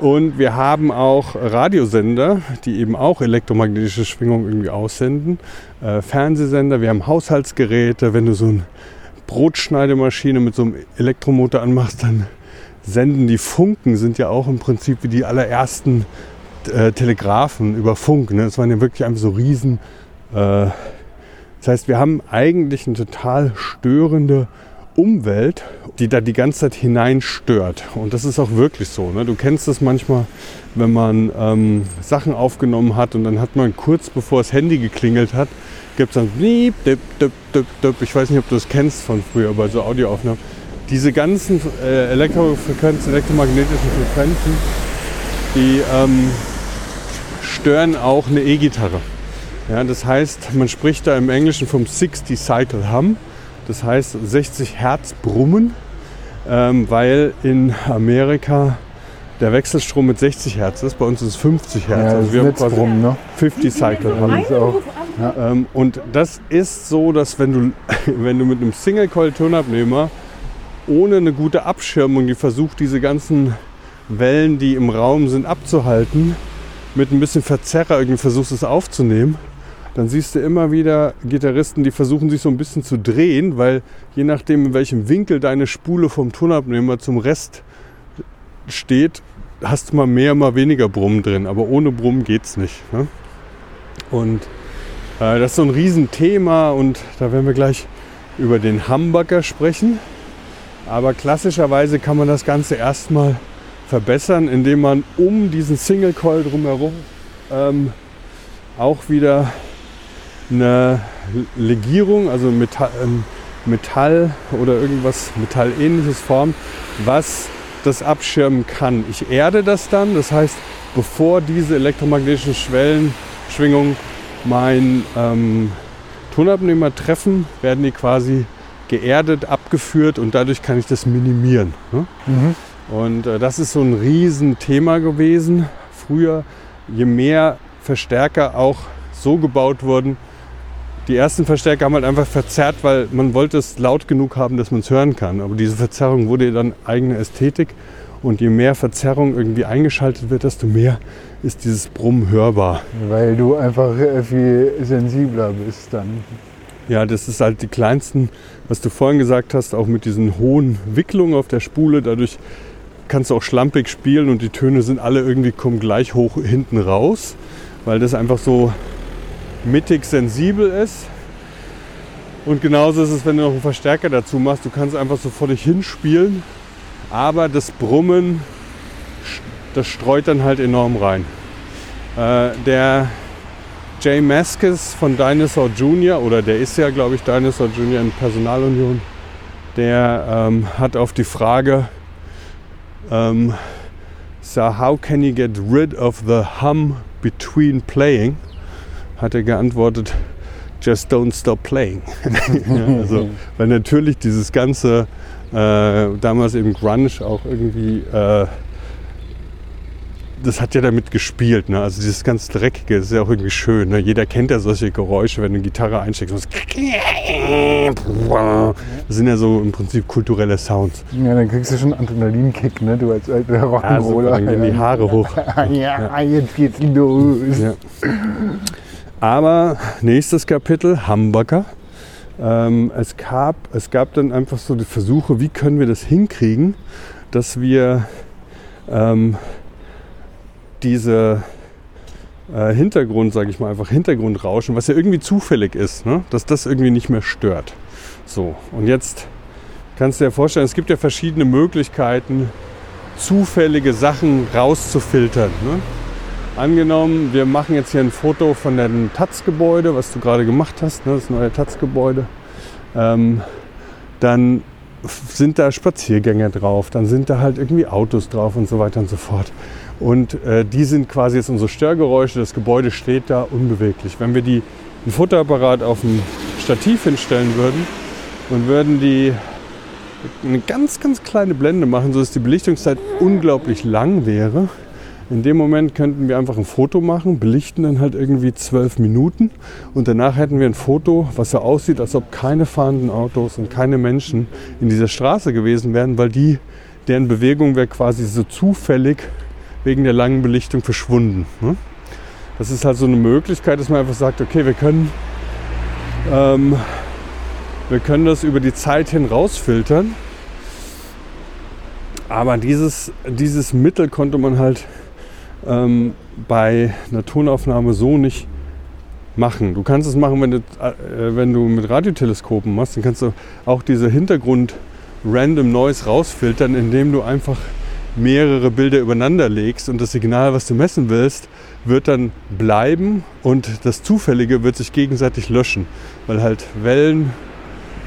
und wir haben auch Radiosender, die eben auch elektromagnetische Schwingungen irgendwie aussenden. Äh, Fernsehsender, wir haben Haushaltsgeräte. Wenn du so eine Brotschneidemaschine mit so einem Elektromotor anmachst, dann senden die Funken, sind ja auch im Prinzip wie die allerersten äh, Telegraphen über Funk. Ne? Das waren ja wirklich einfach so riesen. Äh, das heißt, wir haben eigentlich eine total störende Umwelt, die da die ganze Zeit hineinstört. Und das ist auch wirklich so. Ne? Du kennst das manchmal, wenn man ähm, Sachen aufgenommen hat und dann hat man kurz bevor das Handy geklingelt hat, gibt es dann Bliep, dip, dip, dip, dip. Ich weiß nicht, ob du das kennst von früher bei so Audioaufnahmen. Diese ganzen äh, Elektrofrequenzen, elektromagnetischen Frequenzen, die ähm, stören auch eine E-Gitarre. Ja, das heißt, man spricht da im Englischen vom 60 Cycle Hum. Das heißt 60 Hertz Brummen, ähm, weil in Amerika der Wechselstrom mit 60 Hertz ist. Bei uns ist es 50 Hertz. Ja, also wir haben quasi ne? 50 Cycle Hum. Ähm, und das ist so, dass wenn du, wenn du mit einem Single-Coil-Tonabnehmer ohne eine gute Abschirmung, die versucht, diese ganzen Wellen, die im Raum sind, abzuhalten, mit ein bisschen Verzerrer irgendwie versuchst es aufzunehmen, dann siehst du immer wieder Gitarristen, die versuchen sich so ein bisschen zu drehen, weil je nachdem, in welchem Winkel deine Spule vom Tonabnehmer zum Rest steht, hast du mal mehr, mal weniger Brummen drin. Aber ohne Brummen geht's nicht. Ne? Und das ist so ein Riesenthema und da werden wir gleich über den Hamburger sprechen. Aber klassischerweise kann man das Ganze erstmal verbessern, indem man um diesen Single Coil drumherum ähm, auch wieder eine Legierung, also Metall, ähm, Metall oder irgendwas Metallähnliches formt, was das abschirmen kann. Ich erde das dann, das heißt, bevor diese elektromagnetischen Schwellen, Schwingungen meinen ähm, Tonabnehmer treffen, werden die quasi geerdet, abgeführt und dadurch kann ich das minimieren. Ne? Mhm. Und äh, das ist so ein Riesenthema gewesen. Früher, je mehr Verstärker auch so gebaut wurden, die ersten Verstärker haben halt einfach verzerrt, weil man wollte es laut genug haben, dass man es hören kann. Aber diese Verzerrung wurde dann eigene Ästhetik. Und je mehr Verzerrung irgendwie eingeschaltet wird, desto mehr ist dieses Brummen hörbar. Weil du einfach äh, viel sensibler bist dann. Ja, das ist halt die kleinsten, was du vorhin gesagt hast, auch mit diesen hohen Wicklungen auf der Spule. Dadurch kannst du auch schlampig spielen und die Töne sind alle irgendwie kommen gleich hoch hinten raus, weil das einfach so mittig sensibel ist. Und genauso ist es, wenn du noch einen Verstärker dazu machst. Du kannst einfach so vor dich hinspielen, aber das Brummen, das streut dann halt enorm rein. Äh, der Jay Maskis von Dinosaur Jr., oder der ist ja, glaube ich, Dinosaur Jr. in Personalunion, der ähm, hat auf die Frage, ähm, so how can you get rid of the hum between playing, hat er geantwortet, just don't stop playing. ja, also, weil natürlich dieses ganze, äh, damals eben Grunge auch irgendwie, äh, das hat ja damit gespielt. Ne? Also dieses ganz Dreckige ist ja auch irgendwie schön. Ne? Jeder kennt ja solche Geräusche, wenn du eine Gitarre einsteckst. Das sind ja so im Prinzip kulturelle Sounds. Ja, dann kriegst du schon einen Adrenalinkick, ne? Du als alter Rock'n'Roller. Ja, dann gehen die Haare hoch. ja, jetzt geht's los. Ja. Aber nächstes Kapitel, Hamburger. Ähm, es, gab, es gab dann einfach so die Versuche, wie können wir das hinkriegen, dass wir ähm, diese äh, Hintergrund, sage ich mal, einfach Hintergrundrauschen, was ja irgendwie zufällig ist, ne? dass das irgendwie nicht mehr stört. So, und jetzt kannst du dir vorstellen, es gibt ja verschiedene Möglichkeiten, zufällige Sachen rauszufiltern. Ne? Angenommen, wir machen jetzt hier ein Foto von dem Taz-Gebäude, was du gerade gemacht hast, ne, das neue Taz-Gebäude. Ähm, dann sind da Spaziergänger drauf, dann sind da halt irgendwie Autos drauf und so weiter und so fort. Und äh, die sind quasi jetzt unsere Störgeräusche. Das Gebäude steht da unbeweglich. Wenn wir die, ein Fotoapparat auf ein Stativ hinstellen würden und würden die eine ganz, ganz kleine Blende machen, sodass die Belichtungszeit unglaublich lang wäre, in dem Moment könnten wir einfach ein Foto machen, belichten dann halt irgendwie zwölf Minuten und danach hätten wir ein Foto, was so aussieht, als ob keine fahrenden Autos und keine Menschen in dieser Straße gewesen wären, weil die, deren Bewegung wäre quasi so zufällig wegen der langen Belichtung verschwunden. Ne? Das ist halt so eine Möglichkeit, dass man einfach sagt, okay, wir können, ähm, wir können das über die Zeit hin rausfiltern. Aber dieses, dieses Mittel konnte man halt ähm, bei einer Tonaufnahme so nicht machen. Du kannst es machen, wenn du, äh, wenn du mit Radioteleskopen machst, dann kannst du auch diese Hintergrund Random Noise rausfiltern, indem du einfach mehrere Bilder übereinander legst und das Signal, was du messen willst, wird dann bleiben und das Zufällige wird sich gegenseitig löschen, weil halt Wellen,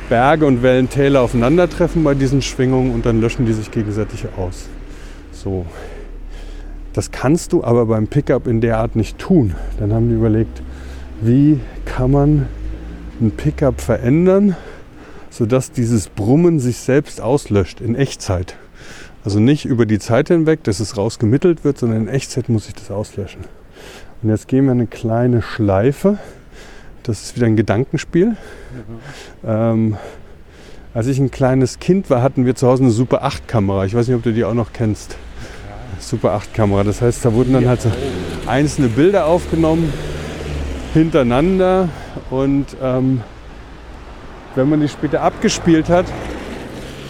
Berge und Wellentäler aufeinandertreffen bei diesen Schwingungen und dann löschen die sich gegenseitig aus. So, das kannst du aber beim Pickup in der Art nicht tun. Dann haben die überlegt, wie kann man ein Pickup verändern, sodass dieses Brummen sich selbst auslöscht in Echtzeit. Also nicht über die Zeit hinweg, dass es rausgemittelt wird, sondern in Echtzeit muss ich das auslöschen. Und jetzt gehen wir eine kleine Schleife. Das ist wieder ein Gedankenspiel. Mhm. Ähm, als ich ein kleines Kind war, hatten wir zu Hause eine Super 8 Kamera. Ich weiß nicht, ob du die auch noch kennst. Super 8 Kamera. Das heißt, da wurden dann halt so einzelne Bilder aufgenommen hintereinander und ähm, wenn man die später abgespielt hat,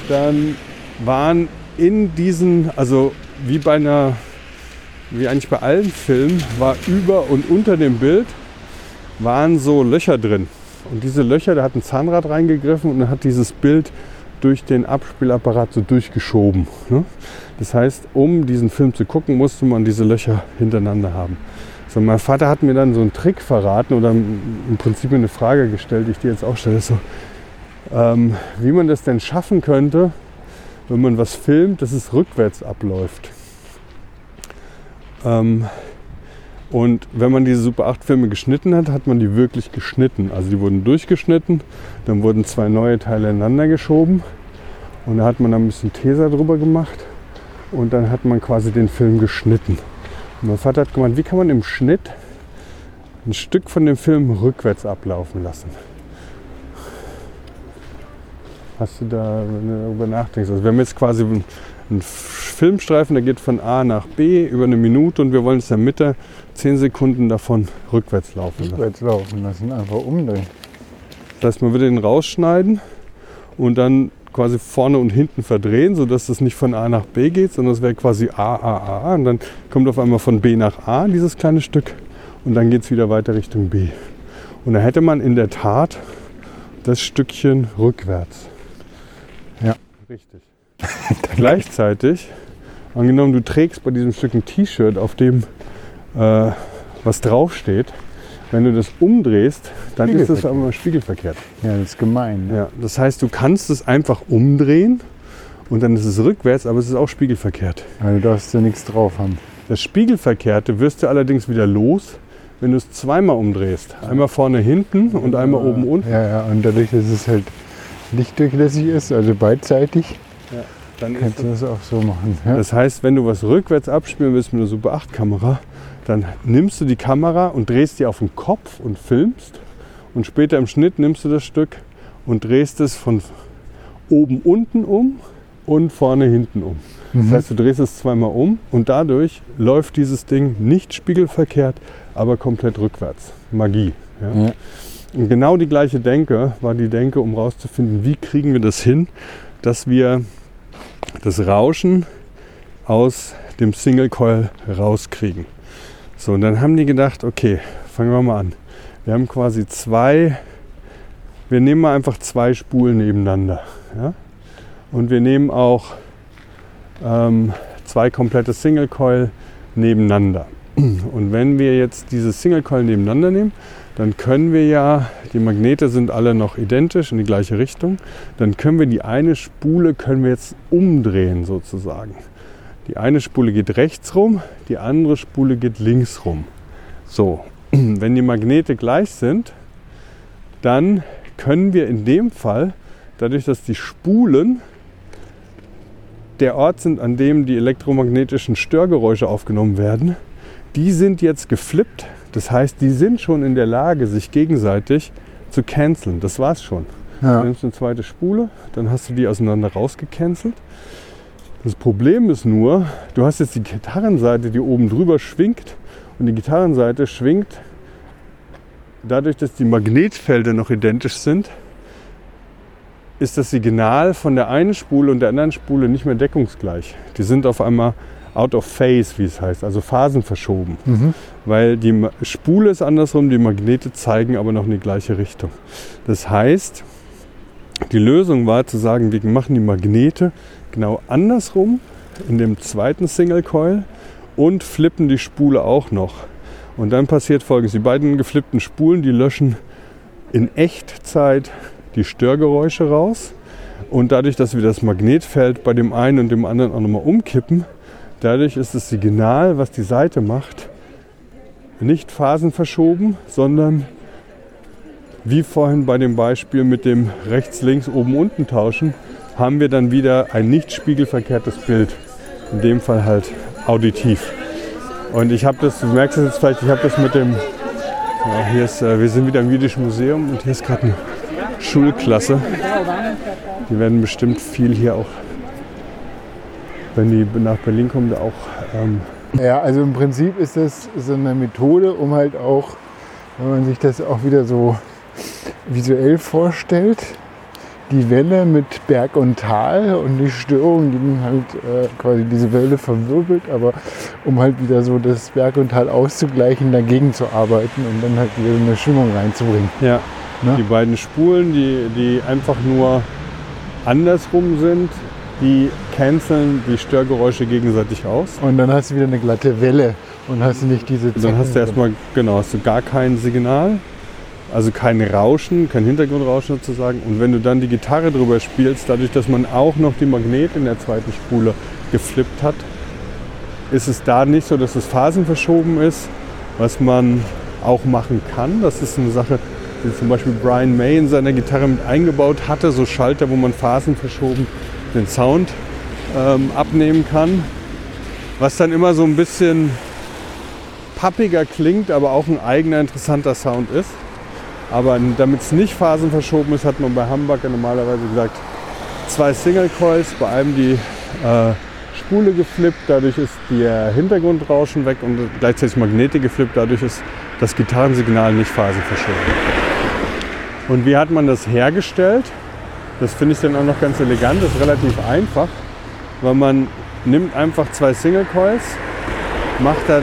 dann waren in diesen, also wie bei einer, wie eigentlich bei allen Filmen, war über und unter dem Bild waren so Löcher drin. Und diese Löcher, da hat ein Zahnrad reingegriffen und dann hat dieses Bild durch den Abspielapparat so durchgeschoben. Ne? Das heißt, um diesen Film zu gucken, musste man diese Löcher hintereinander haben. So, mein Vater hat mir dann so einen Trick verraten oder im Prinzip eine Frage gestellt, die ich dir jetzt auch stelle, so, ähm, wie man das denn schaffen könnte, wenn man was filmt, dass es rückwärts abläuft. Ähm, und wenn man diese Super 8 Filme geschnitten hat, hat man die wirklich geschnitten. Also die wurden durchgeschnitten, dann wurden zwei neue Teile ineinander geschoben und da hat man dann ein bisschen Tesa drüber gemacht und dann hat man quasi den Film geschnitten. Und mein Vater hat gemeint, wie kann man im Schnitt ein Stück von dem Film rückwärts ablaufen lassen? Hast du da, wenn du darüber nachdenkst? Also wir haben jetzt quasi einen Filmstreifen, der geht von A nach B über eine Minute und wir wollen es in der Mitte 10 Sekunden davon rückwärts laufen lassen. Rückwärts laufen lassen, einfach umdrehen. Das heißt, man würde den rausschneiden und dann quasi vorne und hinten verdrehen, sodass das nicht von A nach B geht, sondern es wäre quasi A, A, A, A. Und dann kommt auf einmal von B nach A dieses kleine Stück und dann geht es wieder weiter Richtung B. Und da hätte man in der Tat das Stückchen rückwärts. Ja. Richtig. Gleichzeitig, angenommen, du trägst bei diesem Stück ein T-Shirt, auf dem äh, was draufsteht, wenn du das umdrehst, dann ist das aber spiegelverkehrt. Ja, das ist gemein. Ne? Ja, das heißt, du kannst es einfach umdrehen und dann ist es rückwärts, aber es ist auch spiegelverkehrt. Also du darfst ja nichts drauf haben. Das Spiegelverkehrte wirst du allerdings wieder los, wenn du es zweimal umdrehst. Einmal vorne hinten und einmal oben unten. Ja, ja, und dadurch, dass es halt lichtdurchlässig ist, also beidseitig, Dann kannst du das auch so machen. Ja? Das heißt, wenn du was rückwärts abspielen willst mit einer Super 8 Kamera, dann nimmst du die Kamera und drehst die auf den Kopf und filmst. Und später im Schnitt nimmst du das Stück und drehst es von oben unten um und vorne hinten um. Das heißt, du drehst es zweimal um und dadurch läuft dieses Ding nicht spiegelverkehrt, aber komplett rückwärts. Magie. Ja? Ja. Und genau die gleiche Denke war die Denke, um rauszufinden, wie kriegen wir das hin, dass wir das Rauschen aus dem Single Coil rauskriegen. So, und dann haben die gedacht, okay, fangen wir mal an. Wir haben quasi zwei, wir nehmen mal einfach zwei Spulen nebeneinander. Ja? Und wir nehmen auch ähm, zwei komplette Single Coil nebeneinander. Und wenn wir jetzt diese Single Coil nebeneinander nehmen, dann können wir ja, die Magnete sind alle noch identisch in die gleiche Richtung, dann können wir die eine Spule können wir jetzt umdrehen sozusagen. Die eine Spule geht rechts rum, die andere Spule geht links rum. So, wenn die Magnete gleich sind, dann können wir in dem Fall, dadurch, dass die Spulen der Ort sind, an dem die elektromagnetischen Störgeräusche aufgenommen werden, die sind jetzt geflippt. Das heißt, die sind schon in der Lage, sich gegenseitig zu canceln. Das war's schon. Du Ja. nimmst eine zweite Spule, dann hast du die auseinander rausgecancelt. Das Problem ist nur, du hast jetzt die Gitarrenseite, die oben drüber schwingt und die Gitarrenseite schwingt dadurch, dass die Magnetfelder noch identisch sind, ist das Signal von der einen Spule und der anderen Spule nicht mehr deckungsgleich. Die sind auf einmal out of phase, wie es heißt, also phasenverschoben. Mhm. Weil die Spule ist andersrum, die Magnete zeigen aber noch in die gleiche Richtung. Das heißt, die Lösung war zu sagen, wir machen die Magnete genau andersrum in dem zweiten Single Coil und flippen die Spule auch noch. Und dann passiert folgendes: Die beiden geflippten Spulen, die löschen in Echtzeit die Störgeräusche raus. Und dadurch, dass wir das Magnetfeld bei dem einen und dem anderen auch nochmal umkippen, dadurch ist das Signal, was die Seite macht, nicht phasenverschoben, sondern wie vorhin bei dem Beispiel mit dem rechts, links, oben, unten tauschen, haben wir dann wieder ein nicht spiegelverkehrtes Bild. In dem Fall halt auditiv. Und ich habe das, du merkst es jetzt vielleicht, ich habe das mit dem, ja, hier ist, äh, wir sind wieder im Jüdischen Museum und hier ist gerade eine Schulklasse. Die werden bestimmt viel hier auch, wenn die nach Berlin kommen, da auch ähm, Ja, also im Prinzip ist das so eine Methode, um halt auch, wenn man sich das auch wieder so visuell vorstellt, die Welle mit Berg und Tal und die Störung, die dann halt äh, quasi diese Welle verwirbelt, aber um halt wieder so das Berg und Tal auszugleichen, dagegen zu arbeiten und dann halt wieder eine Stimmung reinzubringen. Ja, Ne? die beiden Spulen, die, die einfach nur andersrum sind, die canceln die Störgeräusche gegenseitig aus. Und dann hast du wieder eine glatte Welle und hast nicht diese Und dann hast du erstmal, genau, hast du gar kein Signal, also kein Rauschen, kein Hintergrundrauschen sozusagen. Und wenn du dann die Gitarre drüber spielst, dadurch, dass man auch noch die Magnete in der zweiten Spule geflippt hat, ist es da nicht so, dass es phasenverschoben ist, was man auch machen kann. Das ist eine Sache, die zum Beispiel Brian May in seiner Gitarre mit eingebaut hatte, so Schalter, wo man phasenverschoben den Sound ähm, abnehmen kann. Was dann immer so ein bisschen pappiger klingt, aber auch ein eigener interessanter Sound ist. Aber damit es nicht phasenverschoben ist, hat man bei Hamburger normalerweise gesagt, zwei Single Coils, bei einem die äh, Spule geflippt, dadurch ist der Hintergrundrauschen weg und gleichzeitig Magnete geflippt, dadurch ist das Gitarrensignal nicht phasenverschoben. Und wie hat man das hergestellt? Das finde ich dann auch noch ganz elegant, das ist relativ einfach, weil man nimmt einfach zwei Single Coils, macht da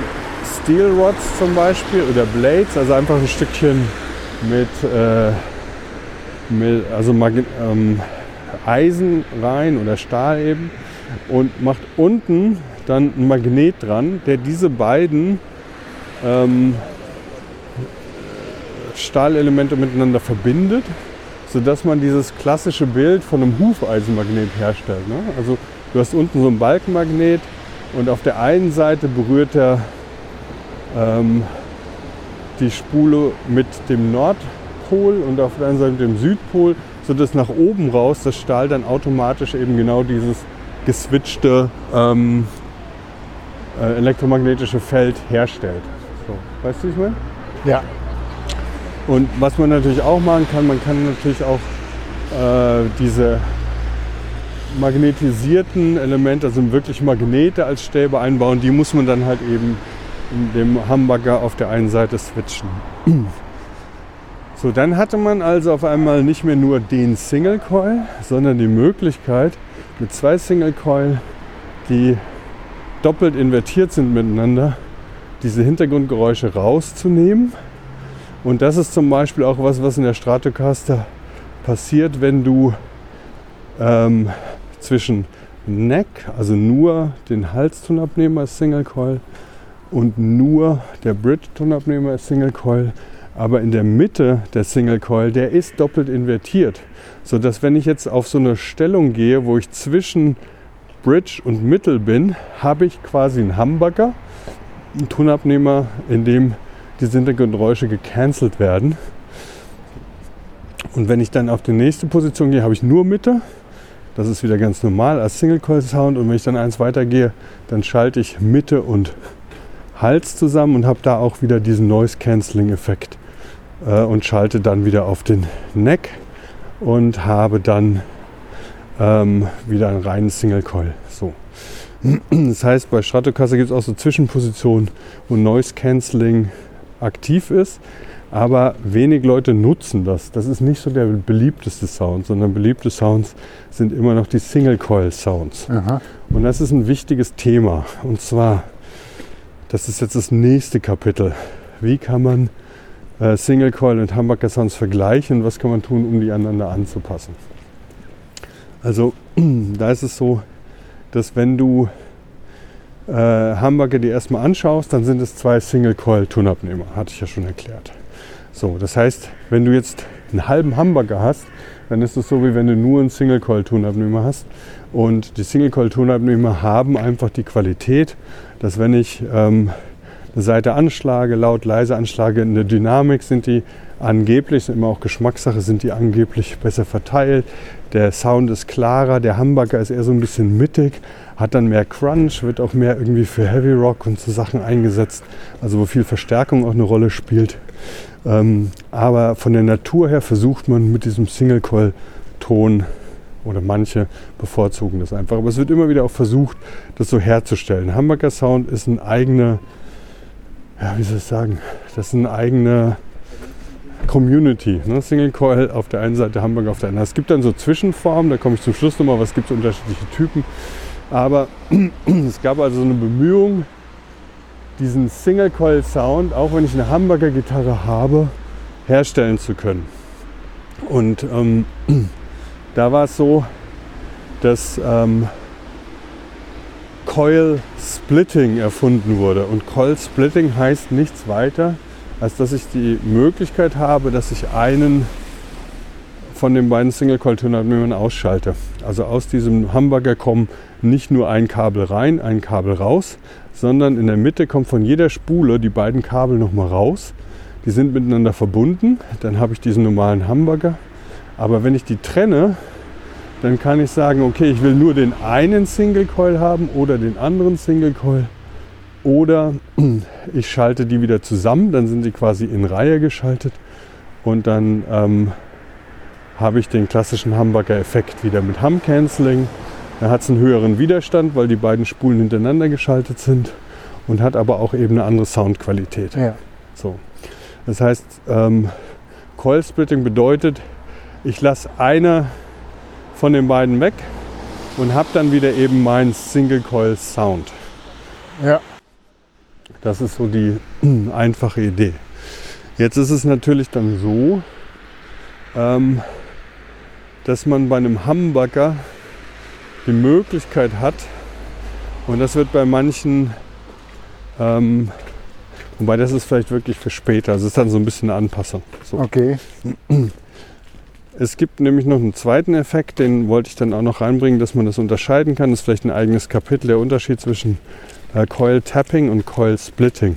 Steel Rods zum Beispiel oder Blades, also einfach ein Stückchen mit, äh, mit also ähm, Eisen rein oder Stahl eben und macht unten dann ein Magnet dran, der diese beiden ähm, Stahlelemente miteinander verbindet, sodass man dieses klassische Bild von einem Hufeisenmagnet herstellt. Ne? Also du hast unten so ein Balkenmagnet und auf der einen Seite berührt er ähm, die Spule mit dem Nordpol und auf der anderen Seite mit dem Südpol, sodass nach oben raus das Stahl dann automatisch eben genau dieses geswitchte ähm, äh, elektromagnetische Feld herstellt. So, weißt du, wie ich meine? Ja. Und was man natürlich auch machen kann, man kann natürlich auch äh, diese magnetisierten Elemente, also wirklich Magnete als Stäbe einbauen, die muss man dann halt eben dem Hamburger auf der einen Seite switchen. So, dann hatte man also auf einmal nicht mehr nur den Single Coil, sondern die Möglichkeit mit zwei Single Coil, die doppelt invertiert sind miteinander, diese Hintergrundgeräusche rauszunehmen. Und das ist zum Beispiel auch was, was in der Stratocaster passiert, wenn du ähm, zwischen Neck, also nur den Halstonabnehmer als Single Coil und nur der Bridge-Tonabnehmer als Single Coil, aber in der Mitte der Single Coil, der ist doppelt invertiert, sodass wenn ich jetzt auf so eine Stellung gehe, wo ich zwischen Bridge und Mittel bin, habe ich quasi einen Hamburger, einen Tonabnehmer, in dem die Hintergrundgeräusche gecancelt werden. Und wenn ich dann auf die nächste Position gehe, habe ich nur Mitte. Das ist wieder ganz normal als Single Coil Sound. Und wenn ich dann eins weitergehe, dann schalte ich Mitte und Hals zusammen und habe da auch wieder diesen Noise Cancelling Effekt äh, und schalte dann wieder auf den Neck und habe dann ähm, wieder einen reinen Single Coil. So. Das heißt, bei Stratocaster gibt es auch so Zwischenpositionen, wo Noise Cancelling aktiv ist, aber wenig Leute nutzen das. Das ist nicht so der beliebteste Sound, sondern beliebte Sounds sind immer noch die Single Coil Sounds. Aha. Und das ist ein wichtiges Thema. Und zwar, das ist jetzt das nächste Kapitel. Wie kann man äh, Single Coil und Humbucker Sounds vergleichen? Was kann man tun, um die aneinander anzupassen? Also, da ist es so, dass wenn du äh, Hamburger dir erstmal anschaust, dann sind es zwei Single-Coil-Tonabnehmer, hatte ich ja schon erklärt. So, das heißt, wenn du jetzt einen halben Hamburger hast, dann ist es so, wie wenn du nur einen Single-Coil-Tonabnehmer hast. Und die Single-Coil-Tonabnehmer haben einfach die Qualität, dass wenn ich ähm, eine Seite anschlage, laut, leise anschlage, in der Dynamik sind die angeblich, sind immer auch Geschmackssache, sind die angeblich besser verteilt. Der Sound ist klarer, der Hamburger ist eher so ein bisschen mittig, hat dann mehr Crunch, wird auch mehr irgendwie für Heavy Rock und so Sachen eingesetzt, also wo viel Verstärkung auch eine Rolle spielt. Ähm, aber von der Natur her versucht man mit diesem Single Coil Ton oder manche bevorzugen das einfach. Aber es wird immer wieder auch versucht, das so herzustellen. Hamburger Sound ist ein eigener, ja, wie soll ich sagen, das ist ein eigener Community. Ne? Single Coil auf der einen Seite, Hamburger auf der anderen. Es gibt dann so Zwischenformen, da komme ich zum Schluss nochmal, was gibt es unterschiedliche Typen. Aber es gab also so eine Bemühung, diesen Single Coil Sound, auch wenn ich eine Hamburger Gitarre habe, herstellen zu können. Und ähm, da war es so, dass ähm, Coil Splitting erfunden wurde. Und Coil Splitting heißt nichts weiter, als dass ich die Möglichkeit habe, dass ich einen von den beiden Single-Coil-Tonabnehmern ausschalte. Also aus diesem Hamburger kommen nicht nur ein Kabel rein, ein Kabel raus, sondern in der Mitte kommt von jeder Spule die beiden Kabel nochmal raus. Die sind miteinander verbunden. Dann habe ich diesen normalen Hamburger. Aber wenn ich die trenne, dann kann ich sagen, okay, ich will nur den einen Single Coil haben oder den anderen Single Coil. Oder ich schalte die wieder zusammen, dann sind sie quasi in Reihe geschaltet und dann ähm, habe ich den klassischen Hamburger Effekt wieder mit Hum Canceling. Da hat es einen höheren Widerstand, weil die beiden Spulen hintereinander geschaltet sind und hat aber auch eben eine andere Soundqualität. Ja. So. Das heißt, ähm, Coil Splitting bedeutet, ich lasse eine von den beiden weg und habe dann wieder eben meinen Single Coil Sound. Ja. Das ist so die einfache Idee. Jetzt ist es natürlich dann so, ähm, dass man bei einem Humbucker die Möglichkeit hat, und das wird bei manchen, ähm, wobei das ist vielleicht wirklich für später, also es ist dann so ein bisschen eine Anpassung. So. Okay. Es gibt nämlich noch einen zweiten Effekt, den wollte ich dann auch noch reinbringen, dass man das unterscheiden kann. Das ist vielleicht ein eigenes Kapitel, der Unterschied zwischen äh, Coil Tapping und Coil Splitting.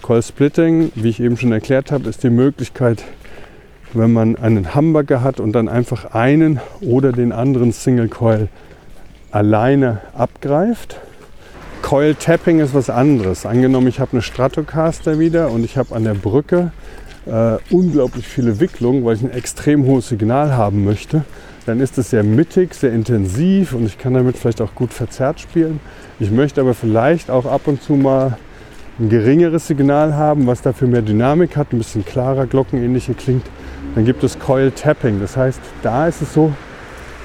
Coil Splitting, wie ich eben schon erklärt habe, ist die Möglichkeit, wenn man einen Hamburger hat und dann einfach einen oder den anderen Single Coil alleine abgreift. Coil Tapping ist was anderes. Angenommen, ich habe eine Stratocaster wieder und ich habe an der Brücke äh, unglaublich viele Wicklungen, weil ich ein extrem hohes Signal haben möchte. Dann ist es sehr mittig, sehr intensiv und ich kann damit vielleicht auch gut verzerrt spielen. Ich möchte aber vielleicht auch ab und zu mal ein geringeres Signal haben, was dafür mehr Dynamik hat, ein bisschen klarer, glockenähnliche klingt. Dann gibt es Coil Tapping. Das heißt, da ist es so,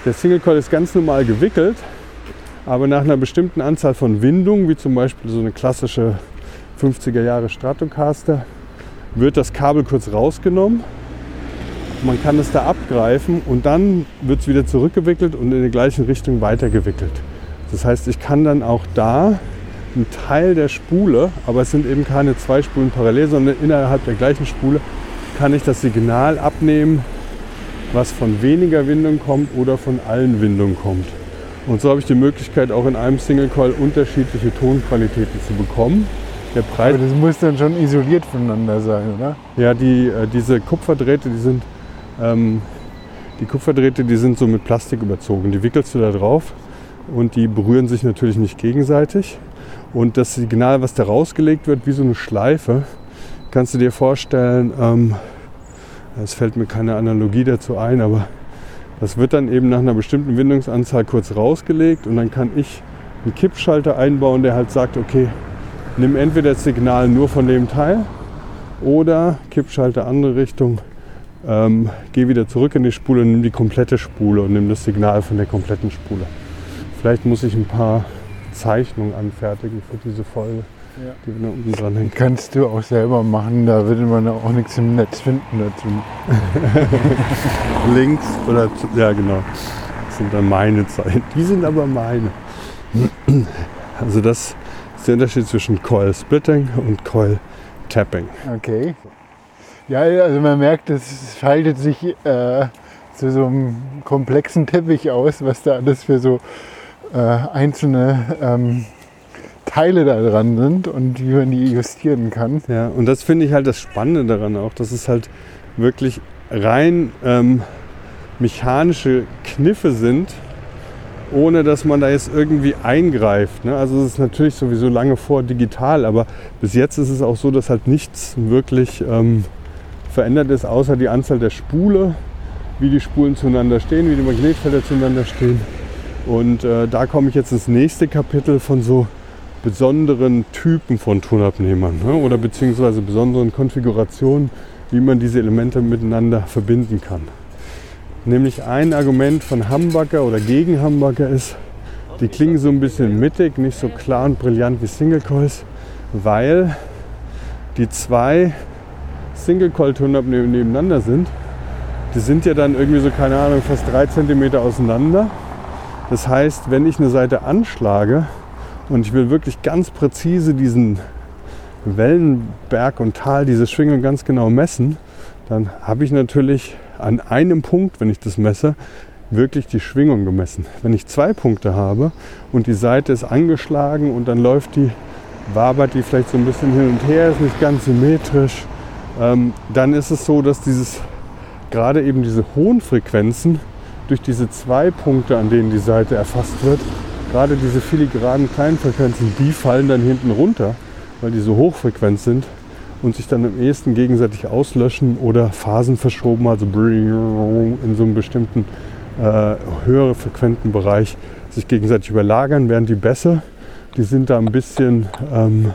der Single Coil ist ganz normal gewickelt, aber nach einer bestimmten Anzahl von Windungen, wie zum Beispiel so eine klassische 50er Jahre Stratocaster, wird das Kabel kurz rausgenommen. Man kann es da abgreifen und dann wird es wieder zurückgewickelt und in die gleiche Richtung weitergewickelt. Das heißt, ich kann dann auch da einen Teil der Spule, aber es sind eben keine zwei Spulen parallel, sondern innerhalb der gleichen Spule kann ich das Signal abnehmen, was von weniger Windung kommt oder von allen Windungen kommt. Und so habe ich die Möglichkeit, auch in einem Single Coil unterschiedliche Tonqualitäten zu bekommen. Der Preis Aber das muss dann schon isoliert voneinander sein, oder? Ja, die, äh, diese Kupferdrähte, die sind, ähm, die Kupferdrähte, die sind so mit Plastik überzogen. Die wickelst du da drauf und die berühren sich natürlich nicht gegenseitig. Und das Signal, was da rausgelegt wird, wie so eine Schleife, kannst du dir vorstellen, ähm, es fällt mir keine Analogie dazu ein, aber das wird dann eben nach einer bestimmten Windungsanzahl kurz rausgelegt und dann kann ich einen Kippschalter einbauen, der halt sagt, okay, nimm entweder das Signal nur von dem Teil oder Kippschalter andere Richtung, ähm, geh wieder zurück in die Spule und nimm die komplette Spule und nimm das Signal von der kompletten Spule. Vielleicht muss ich ein paar Zeichnungen anfertigen für diese Folge, Ja. die wir da unten dran hängen. Kannst du auch selber machen, da würde man auch nichts im Netz finden dazu. Links oder zu, ja genau. Das sind dann meine Zeichen. Die sind aber meine. Also das ist der Unterschied zwischen Coil Splitting und Coil Tapping. Okay. Ja, also man merkt, es faltet sich äh, zu so einem komplexen Teppich aus, was da alles für so äh, einzelne ähm, Teile da dran sind und wie man die justieren kann. Ja, und das finde ich halt das Spannende daran auch, dass es halt wirklich rein ähm, mechanische Kniffe sind, ohne dass man da jetzt irgendwie eingreift. Ne? Also es ist natürlich sowieso lange vor digital, aber bis jetzt ist es auch so, dass halt nichts wirklich ähm, verändert ist, außer die Anzahl der Spule, wie die Spulen zueinander stehen, wie die Magnetfelder zueinander stehen. Und äh, da komme ich jetzt ins nächste Kapitel von so besonderen Typen von Tonabnehmern ne? oder beziehungsweise besonderen Konfigurationen, wie man diese Elemente miteinander verbinden kann. Nämlich ein Argument von Humbucker oder gegen Humbucker ist, die klingen so ein bisschen mittig, nicht so klar und brillant wie Single Coils, weil die zwei Single Coil Tonabnehmer nebeneinander sind. Die sind ja dann irgendwie so, keine Ahnung, fast drei Zentimeter auseinander. Das heißt, wenn ich eine Seite anschlage und ich will wirklich ganz präzise diesen Wellenberg und Tal, diese Schwingung ganz genau messen, dann habe ich natürlich an einem Punkt, wenn ich das messe, wirklich die Schwingung gemessen. Wenn ich zwei Punkte habe und die Seite ist angeschlagen und dann läuft die, wabert die vielleicht so ein bisschen hin und her, ist nicht ganz symmetrisch, ähm, dann ist es so, dass dieses gerade eben diese hohen Frequenzen durch diese zwei Punkte, an denen die Seite erfasst wird, gerade diese filigranen kleinen Frequenzen, die fallen dann hinten runter, weil die so hochfrequent sind und sich dann am ehesten gegenseitig auslöschen oder Phasen verschoben, also in so einem bestimmten äh, höhere frequenten Bereich sich gegenseitig überlagern, während die Bässe, die sind da ein bisschen, ähm,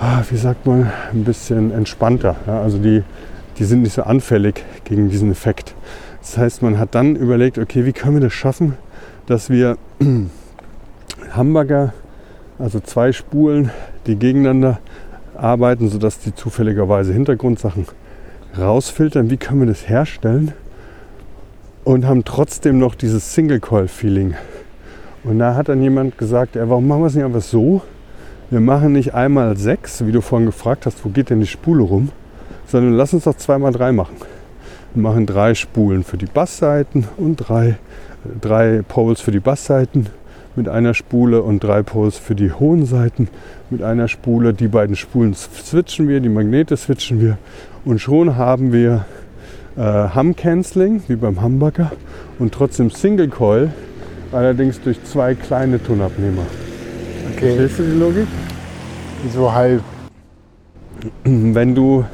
ah, wie sagt man, ein bisschen entspannter. Ja? Also die, die sind nicht so anfällig gegen diesen Effekt. Das heißt, man hat dann überlegt, okay, wie können wir das schaffen, dass wir Hamburger, also zwei Spulen, die gegeneinander arbeiten, sodass die zufälligerweise Hintergrundsachen rausfiltern. Wie können wir das herstellen? Und haben trotzdem noch dieses Single-Coil-Feeling. Und da hat dann jemand gesagt, ja, warum machen wir es nicht einfach so? Wir machen nicht einmal sechs, wie du vorhin gefragt hast, wo geht denn die Spule rum, sondern lass uns doch zweimal drei machen. Wir machen drei Spulen für die Bassseiten und drei, drei Poles für die Bassseiten mit einer Spule und drei Poles für die hohen Seiten mit einer Spule. Die beiden Spulen switchen wir, die Magnete switchen wir und schon haben wir äh, Hum Canceling wie beim Humbucker und trotzdem Single Coil, allerdings durch zwei kleine Tonabnehmer. Okay. Verstehst du die Logik? So halb. Wenn du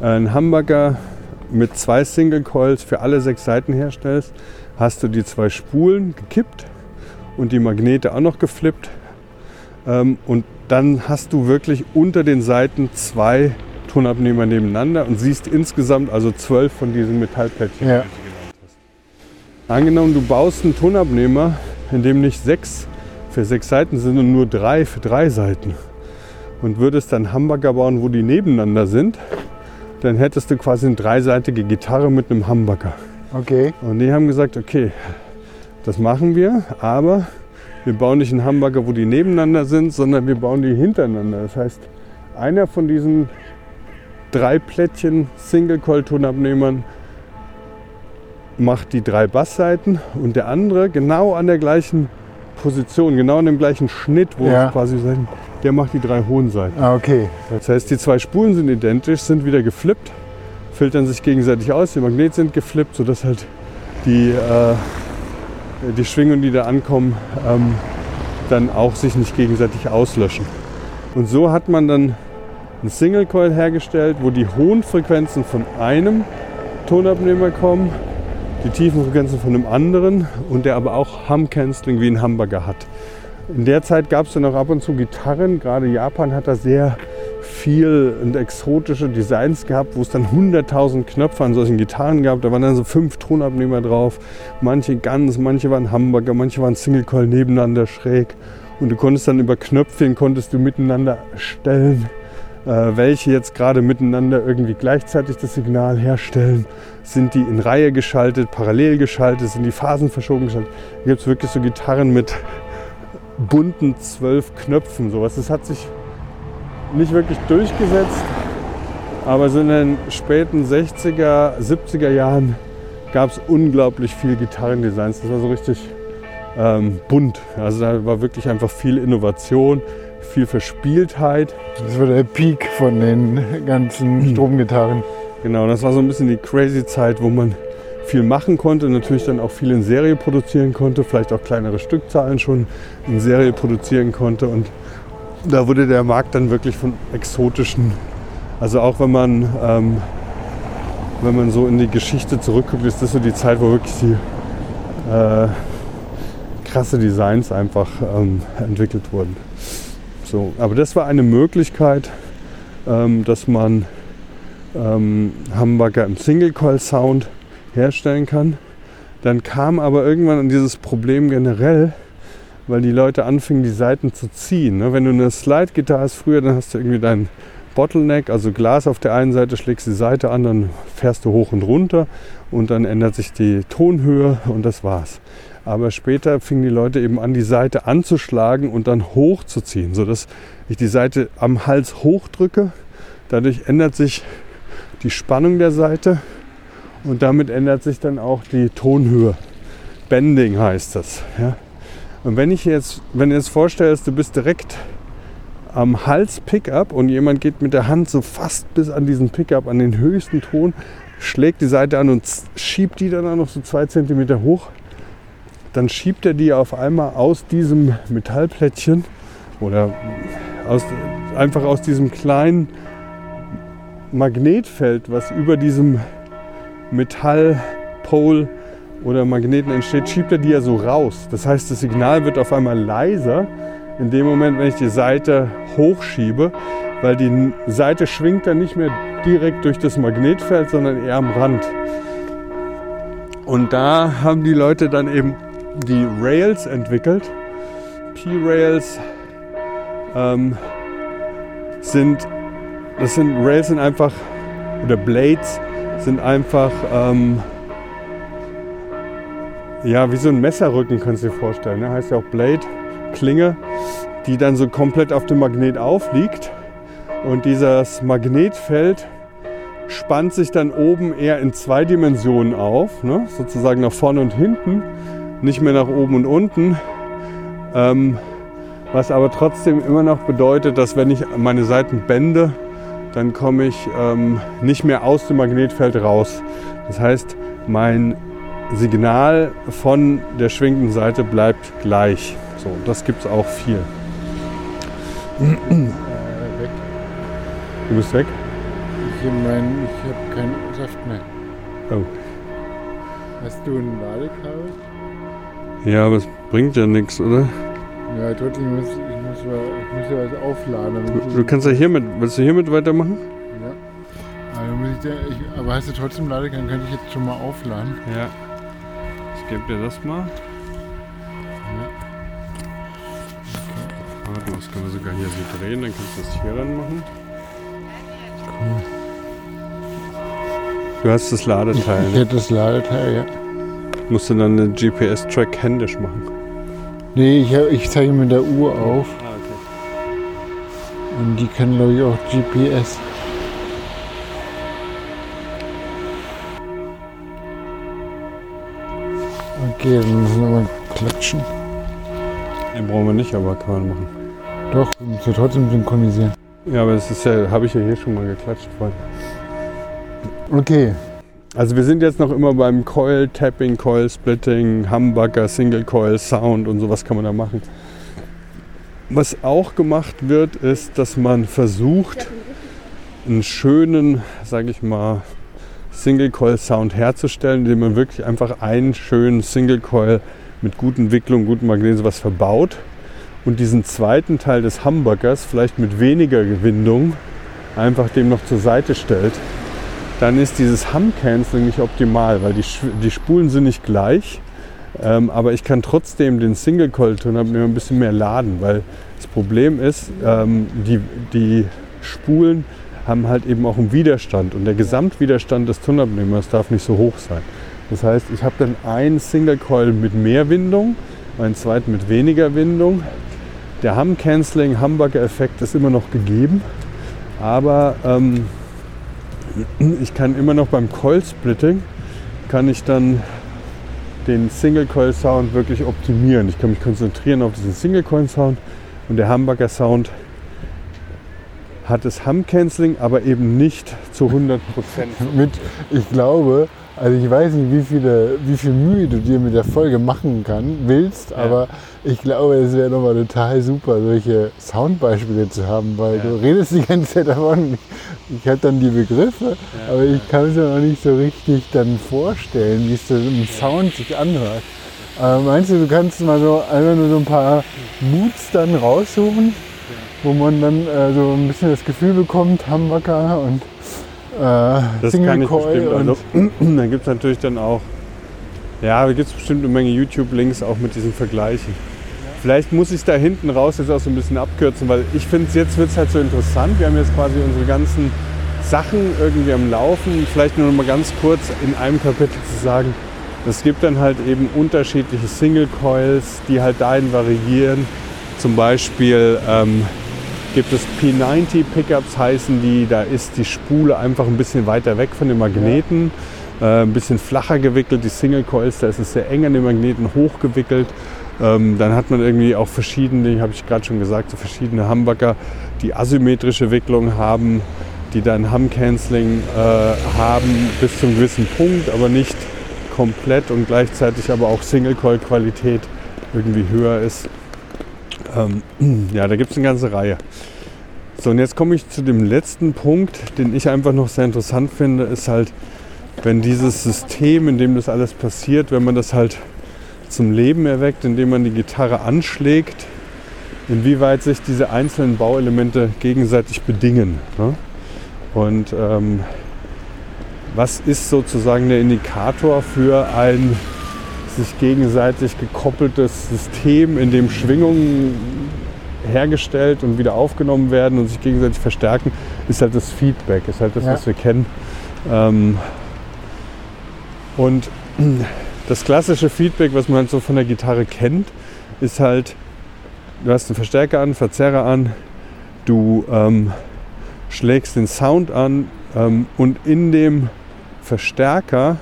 einen Humbucker mit zwei Single Coils für alle sechs Seiten herstellst, hast du die zwei Spulen gekippt und die Magnete auch noch geflippt. Ähm, und dann hast du wirklich unter den Seiten zwei Tonabnehmer nebeneinander und siehst insgesamt also zwölf von diesen Metallplättchen. Ja. Angenommen, du baust einen Tonabnehmer, in dem nicht sechs für sechs Seiten sind und nur drei für drei Seiten und würdest dann Hamburger bauen, wo die nebeneinander sind, dann hättest du quasi eine dreiseitige Gitarre mit einem Hamburger. Okay. Und die haben gesagt, okay, das machen wir, aber wir bauen nicht einen Hamburger, wo die nebeneinander sind, sondern wir bauen die hintereinander. Das heißt, einer von diesen drei Plättchen Single-Coil-Tonabnehmern macht die drei Bassseiten und der andere genau an der gleichen Position, genau an dem gleichen Schnitt, wo Ja. quasi sein, der macht die drei hohen Seiten. Ah, okay. Das heißt, die zwei Spulen sind identisch, sind wieder geflippt, filtern sich gegenseitig aus, die Magnete sind geflippt, sodass halt die, äh, die Schwingungen, die da ankommen, ähm, dann auch sich nicht gegenseitig auslöschen. Und so hat man dann einen Single Coil hergestellt, wo die hohen Frequenzen von einem Tonabnehmer kommen, die tiefen Frequenzen von einem anderen und der aber auch Hum Canceling wie ein Hamburger hat. In der Zeit gab es dann auch ab und zu Gitarren, gerade Japan hat da sehr viel und exotische Designs gehabt, wo es dann 100.000 Knöpfe an solchen Gitarren gab. Da waren dann so fünf Tonabnehmer drauf, manche ganz, manche waren Hamburger, manche waren Single Coil nebeneinander schräg. Und du konntest dann über Knöpfchen konntest du miteinander stellen, äh, welche jetzt gerade miteinander irgendwie gleichzeitig das Signal herstellen. Sind die in Reihe geschaltet, parallel geschaltet, sind die Phasen verschoben geschaltet. Da gibt es wirklich so Gitarren mit bunten zwölf Knöpfen, sowas. Das hat sich nicht wirklich durchgesetzt, aber so in den späten 60er, 70er Jahren gab es unglaublich viel Gitarrendesigns. Das war so richtig ähm, bunt. Also da war wirklich einfach viel Innovation, viel Verspieltheit. Das war der Peak von den ganzen Stromgitarren. Genau, das war so ein bisschen die crazy Zeit, wo man viel machen konnte, natürlich dann auch viel in Serie produzieren konnte, vielleicht auch kleinere Stückzahlen schon in Serie produzieren konnte. Und da wurde der Markt dann wirklich von exotischen, also auch wenn man, ähm, wenn man so in die Geschichte zurückguckt, ist das so die Zeit, wo wirklich die äh, krasse Designs einfach ähm, entwickelt wurden. So, aber das war eine Möglichkeit, ähm, dass man ähm, Hamburger im Single-Coil-Sound herstellen kann. Dann kam aber irgendwann an dieses Problem generell, weil die Leute anfingen, die Saiten zu ziehen. ne? Wenn du eine Slide-Gitarre hast früher, dann hast du irgendwie deinen Bottleneck, also Glas auf der einen Seite, schlägst die Seite an, dann fährst du hoch und runter und dann ändert sich die Tonhöhe und das war's. Aber später fingen die Leute eben an, die Seite anzuschlagen und dann hochzuziehen, sodass ich die Seite am Hals hochdrücke. Dadurch ändert sich die Spannung der Seite und damit ändert sich dann auch die Tonhöhe. Bending heißt das. Ja? Und wenn ich jetzt, wenn du jetzt vorstellst, du bist direkt am Hals Pickup und jemand geht mit der Hand so fast bis an diesen Pickup, an den höchsten Ton, schlägt die Seite an und schiebt die dann auch noch so zwei Zentimeter hoch, dann schiebt er die auf einmal aus diesem Metallplättchen oder aus, einfach aus diesem kleinen Magnetfeld, was über diesem Metallpole oder Magneten entsteht, schiebt er die ja so raus. Das heißt, das Signal wird auf einmal leiser in dem Moment, wenn ich die Seite hochschiebe, weil die Seite schwingt dann nicht mehr direkt durch das Magnetfeld, sondern eher am Rand. Und da haben die Leute dann eben die Rails entwickelt. P-Rails ähm, sind, das sind Rails sind einfach, oder Blades sind einfach, ähm, ja, wie so ein Messerrücken kannst du dir vorstellen. Ne? Heißt ja auch Blade, Klinge, die dann so komplett auf dem Magnet aufliegt. Und dieses Magnetfeld spannt sich dann oben eher in zwei Dimensionen auf, ne? sozusagen nach vorne und hinten, nicht mehr nach oben und unten. Ähm, was aber trotzdem immer noch bedeutet, dass wenn ich meine Seiten bände, dann komme ich ähm, nicht mehr aus dem Magnetfeld raus. Das heißt, mein Signal von der schwingenden Seite bleibt gleich. So, das gibt es auch viel. Du bist weg? Ich, mein, ich habe keinen Saft mehr. Oh. Hast du ein Ladekabel? Ja, aber es bringt ja nichts, oder? Ja, trotzdem muss ich muss, mal, ich muss ja was aufladen. Du, ich- du kannst ja hiermit, willst du hiermit weitermachen? Ja. Aber, muss ich, ich, aber hast du trotzdem Ladekabel, könnte ich jetzt schon mal aufladen. Ja. Ich gebe dir das mal. Warte, das können wir sogar hier so drehen, dann kannst du das hier ran machen. Du hast das Ladeteil. Ich ne? hätte das Ladeteil, ja. Musst du dann den GPS-Track händisch machen. Nee, ich, ich zeige mit der Uhr auf Ah, okay. Und die kann glaube ich auch GPS. Okay, dann müssen wir mal klatschen. Den brauchen wir nicht, aber kann man machen. Doch, wir müssen ja trotzdem synchronisieren. Ja, aber das ist ja, habe ich ja hier schon mal geklatscht vorhin. Okay, Also wir sind jetzt noch immer beim Coil Tapping, Coil Splitting, Humbucker, Single Coil Sound und sowas kann man da machen. Was auch gemacht wird, ist, dass man versucht, einen schönen, sage ich mal, Single Coil Sound herzustellen, indem man wirklich einfach einen schönen Single Coil mit guten Wicklungen, guten Magneten sowas verbaut und diesen zweiten Teil des Humbuckers vielleicht mit weniger Gewindung einfach dem noch zur Seite stellt dann ist dieses Hum-Canceling nicht optimal, weil die, die Spulen sind nicht gleich. Ähm, aber ich kann trotzdem den Single-Coil-Ton ein bisschen mehr laden, weil das Problem ist, ähm, die, die Spulen haben halt eben auch einen Widerstand und der Gesamtwiderstand des Tonabnehmers darf nicht so hoch sein. Das heißt, ich habe dann einen Single-Coil mit mehr Windung, einen zweiten mit weniger Windung. Der Hum-Canceling, Humbucker-Effekt ist immer noch gegeben, aber ähm, ich kann immer noch beim Coil Splitting kann ich dann den Single Coil Sound wirklich optimieren. Ich kann mich konzentrieren auf diesen Single Coil Sound und der Humbucker Sound hat das Hum Canceling, aber eben nicht zu 100 Prozent. mit, ich glaube, also ich weiß nicht, wie, viele, wie viel Mühe du dir mit der Folge machen kann, willst, aber ich glaube, es wäre nochmal total super, solche Soundbeispiele zu haben, weil Ja. du redest die ganze Zeit davon. Ich, ich habe dann die Begriffe, aber ich kann es mir noch nicht so richtig dann vorstellen, wie es so im Sound sich anhört. Aber meinst du, du kannst mal so einfach nur so ein paar Moods dann raussuchen, wo man dann äh, so ein bisschen das Gefühl bekommt, Humbucker und äh, Das Single kann ich Coil bestimmt. Also, da gibt es natürlich dann auch, ja, da gibt es bestimmt eine Menge YouTube-Links auch mit diesen Vergleichen. Vielleicht muss ich da hinten raus jetzt auch so ein bisschen abkürzen, weil ich finde, jetzt wird es halt so interessant. Wir haben jetzt quasi unsere ganzen Sachen irgendwie am Laufen. Vielleicht nur noch mal ganz kurz in einem Kapitel zu sagen, es gibt dann halt eben unterschiedliche Single Coils, die halt dahin variieren. Zum Beispiel ähm, gibt es P90 Pickups heißen die, da ist die Spule einfach ein bisschen weiter weg von den Magneten, äh, ein bisschen flacher gewickelt. Die Single Coils, da ist es sehr eng an den Magneten hochgewickelt. Ähm, dann hat man irgendwie auch verschiedene, habe ich gerade schon gesagt, so verschiedene Humbucker, die asymmetrische Wicklung haben, die dann Hum-Canceling äh, haben bis zu einem gewissen Punkt, aber nicht komplett und gleichzeitig aber auch Single-Coil-Qualität irgendwie höher ist. Ähm, ja, da gibt es eine ganze Reihe. So, und jetzt komme ich zu dem letzten Punkt, den ich einfach noch sehr interessant finde, ist halt, wenn dieses System, in dem das alles passiert, wenn man das halt zum Leben erweckt, indem man die Gitarre anschlägt, inwieweit sich diese einzelnen Bauelemente gegenseitig bedingen. Ne? Und ähm, was ist sozusagen der Indikator für ein sich gegenseitig gekoppeltes System, in dem Schwingungen hergestellt und wieder aufgenommen werden und sich gegenseitig verstärken, ist halt das Feedback, ist halt das, Ja. was wir kennen. Ähm, und das klassische Feedback, was man halt so von der Gitarre kennt, ist halt, du hast einen Verstärker an, Verzerrer an, du ähm, schlägst den Sound an ähm, und in dem Verstärker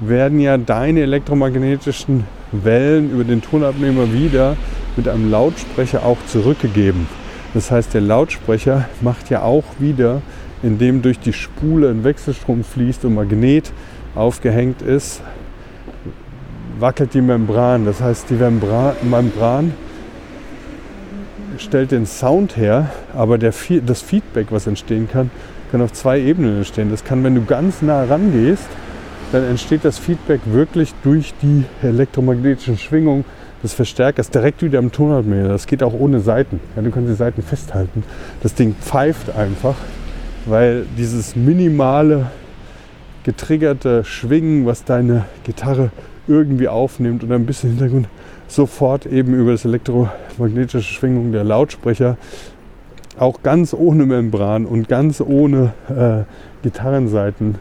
werden ja deine elektromagnetischen Wellen über den Tonabnehmer wieder mit einem Lautsprecher auch zurückgegeben. Das heißt, der Lautsprecher macht ja auch wieder, indem durch die Spule ein Wechselstrom fließt und Magnet aufgehängt ist, wackelt die Membran. Das heißt, die Membran, Membran stellt den Sound her, aber der, das Feedback, was entstehen kann, kann auf zwei Ebenen entstehen. Das kann, wenn du ganz nah rangehst, dann entsteht das Feedback wirklich durch die elektromagnetischen Schwingungen des Verstärkers direkt wieder am Tonabnehmer. Das geht auch ohne Saiten. Ja, du kannst die Saiten festhalten. Das Ding pfeift einfach, weil dieses minimale getriggerte Schwingen, was deine Gitarre irgendwie aufnimmt und ein bisschen Hintergrund, sofort eben über das elektromagnetische Schwingung der Lautsprecher, auch ganz ohne Membran und ganz ohne äh, Gitarrenseiten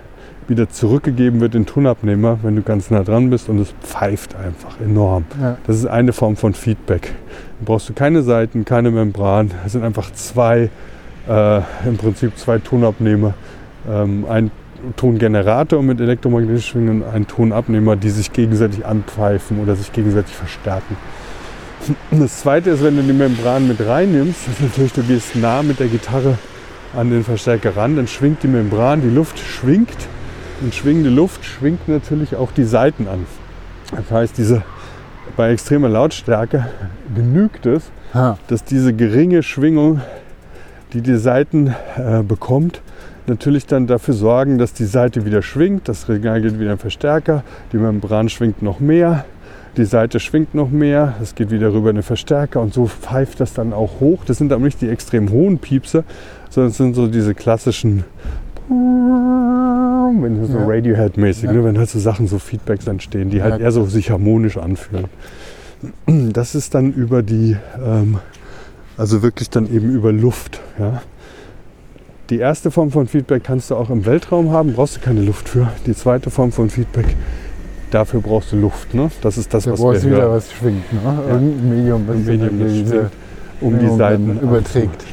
wieder zurückgegeben wird in den Tonabnehmer, wenn du ganz nah dran bist und es pfeift einfach enorm. Ja. Das ist eine Form von Feedback. Da brauchst du keine Seiten, keine Membran. Es sind einfach zwei, äh, im Prinzip zwei Tonabnehmer. Ähm, ein Tongenerator mit elektromagnetischen Schwingungen und ein Tonabnehmer, die sich gegenseitig anpfeifen oder sich gegenseitig verstärken. Das zweite ist, wenn du die Membran mit reinnimmst, ist natürlich, du gehst nah mit der Gitarre an den Verstärker ran, dann schwingt die Membran, die Luft schwingt und schwingende Luft schwingt natürlich auch die Saiten an. Das heißt, diese, bei extremer Lautstärke genügt es, Ha. dass diese geringe Schwingung, die die Saiten äh, bekommt, natürlich dann dafür sorgen, dass die Seite wieder schwingt, das Regal geht wieder in Verstärker, die Membran schwingt noch mehr, die Seite schwingt noch mehr, es geht wieder rüber in den Verstärker und so pfeift das dann auch hoch. Das sind aber nicht die extrem hohen Piepse, sondern es sind so diese klassischen, wenn so Ja. Radiohead-mäßig, Ja. ne, wenn halt so Sachen, so Feedbacks entstehen, die halt Ja. eher so sich harmonisch anfühlen. Das ist dann über die, ähm, also wirklich dann eben über Luft. Ja. Die erste Form von Feedback kannst du auch im Weltraum haben, brauchst du keine Luft für. Die zweite Form von Feedback, dafür brauchst du Luft. Ne? Das ist das, Da was wir wieder hören. was schwingt. Ne? Irgendein Medium, was Ein Medium, das schwingt, um die Seiten überträgt.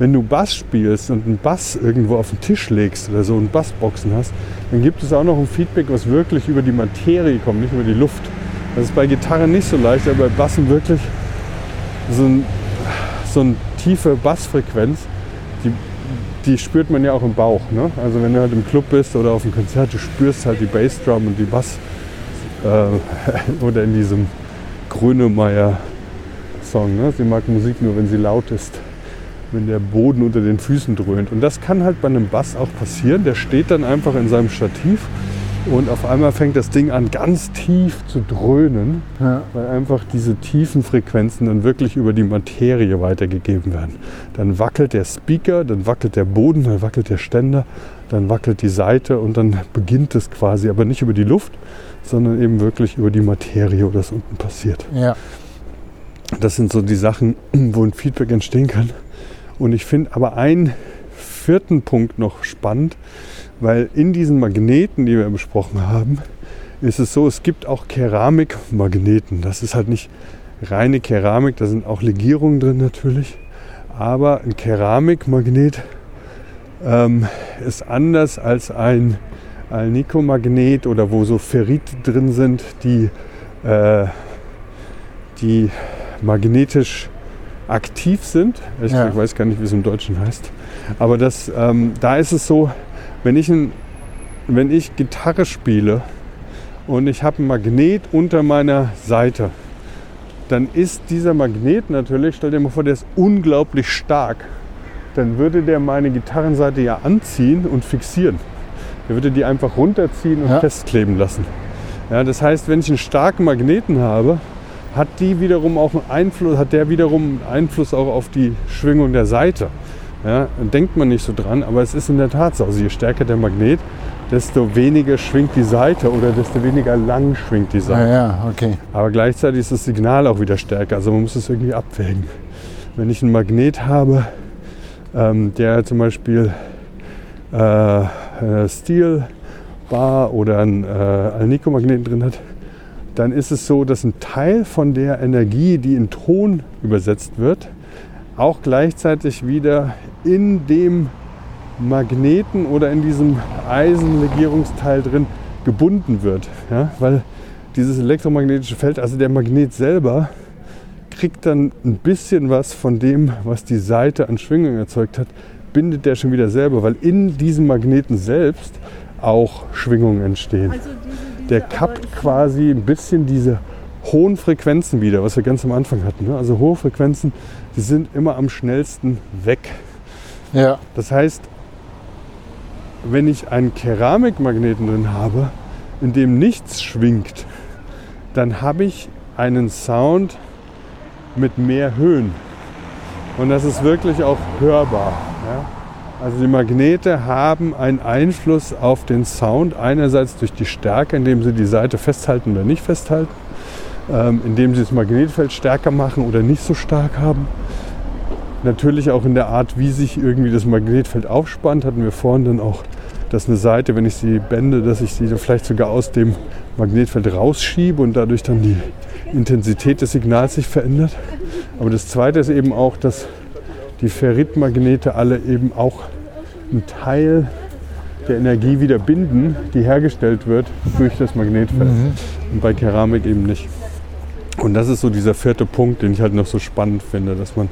Wenn du Bass spielst und einen Bass irgendwo auf den Tisch legst oder so und Bassboxen hast, dann gibt es auch noch ein Feedback, was wirklich über die Materie kommt, nicht über die Luft. Das ist bei Gitarren nicht so leicht, aber bei Bassen wirklich so, ein, so eine tiefe Bassfrequenz, die, die spürt man ja auch im Bauch. Ne? Also wenn du halt im Club bist oder auf einem Konzert, du spürst halt die Bassdrum und die Bass äh, oder in diesem Grönemeyer Song. Ne? Sie mag Musik nur, wenn sie laut ist, wenn der Boden unter den Füßen dröhnt. Und das kann halt bei einem Bass auch passieren. Der steht dann einfach in seinem Stativ und auf einmal fängt das Ding an, ganz tief zu dröhnen, Ja. weil einfach diese tiefen Frequenzen dann wirklich über die Materie weitergegeben werden. Dann wackelt der Speaker, dann wackelt der Boden, dann wackelt der Ständer, dann wackelt die Seite und dann beginnt es quasi, aber nicht über die Luft, sondern eben wirklich über die Materie, wo das unten passiert. Ja. Das sind so die Sachen, wo ein Feedback entstehen kann. Und ich finde aber einen vierten Punkt noch spannend, weil in diesen Magneten, die wir besprochen haben, ist es so, es gibt auch Keramikmagneten. Das ist halt nicht reine Keramik, da sind auch Legierungen drin natürlich. Aber ein Keramikmagnet ähm, ist anders als ein Alnico-Magnet oder wo so Ferrit drin sind, die, äh, die magnetisch aktiv sind. Ich Ja. weiß gar nicht, wie es im Deutschen heißt. Aber das, ähm, da ist es so, wenn ich, ein, wenn ich Gitarre spiele und ich habe ein Magnet unter meiner Seite, dann ist dieser Magnet natürlich, stell dir mal vor, der ist unglaublich stark. Dann würde der meine Gitarrenseite ja anziehen und fixieren. Der würde die einfach runterziehen und Ja. festkleben lassen. Ja, das heißt, wenn ich einen starken Magneten habe, hat die wiederum auch Einfluss, hat der wiederum einen Einfluss auch auf die Schwingung der Seite. Ja, denkt man nicht so dran, aber es ist in der Tat so. Also je stärker der Magnet, desto weniger schwingt die Seite oder desto weniger lang schwingt die Ja, Seite. ja, okay. Aber gleichzeitig ist das Signal auch wieder stärker. Also man muss es irgendwie abwägen. Wenn ich einen Magnet habe, ähm, der zum Beispiel äh, eine Steel Bar oder einen äh, Alnico-Magneten drin hat, dann ist es so, dass ein Teil von der Energie, die in Ton übersetzt wird, auch gleichzeitig wieder in dem Magneten oder in diesem Eisenlegierungsteil drin gebunden wird. Ja? Weil dieses elektromagnetische Feld, also der Magnet selber, kriegt dann ein bisschen was von dem, was die Seite an Schwingung erzeugt hat, bindet der schon wieder selber, weil in diesem Magneten selbst auch Schwingungen entstehen. Also Der kappt quasi ein bisschen diese hohen Frequenzen wieder, was wir ganz am Anfang hatten. Ne? Also hohe Frequenzen, die sind immer am schnellsten weg. Ja, Das heißt, wenn ich einen Keramikmagneten drin habe, in dem nichts schwingt, dann habe ich einen Sound mit mehr Höhen. Und das ist wirklich auch hörbar. Ja? Also die Magnete haben einen Einfluss auf den Sound, einerseits durch die Stärke, indem sie die Seite festhalten oder nicht festhalten, ähm, indem sie das Magnetfeld stärker machen oder nicht so stark haben. Natürlich auch in der Art, wie sich irgendwie das Magnetfeld aufspannt, hatten wir vorhin dann auch, dass eine Seite, wenn ich sie bände, dass ich sie vielleicht sogar aus dem Magnetfeld rausschiebe und dadurch dann die Intensität des Signals sich verändert. Aber das Zweite ist eben auch, dass die Ferritmagnete alle eben auch einen Teil der Energie wieder binden, die hergestellt wird durch das Magnetfeld. Und bei Keramik eben nicht. Und das ist so dieser vierte Punkt, den ich halt noch so spannend finde, dass man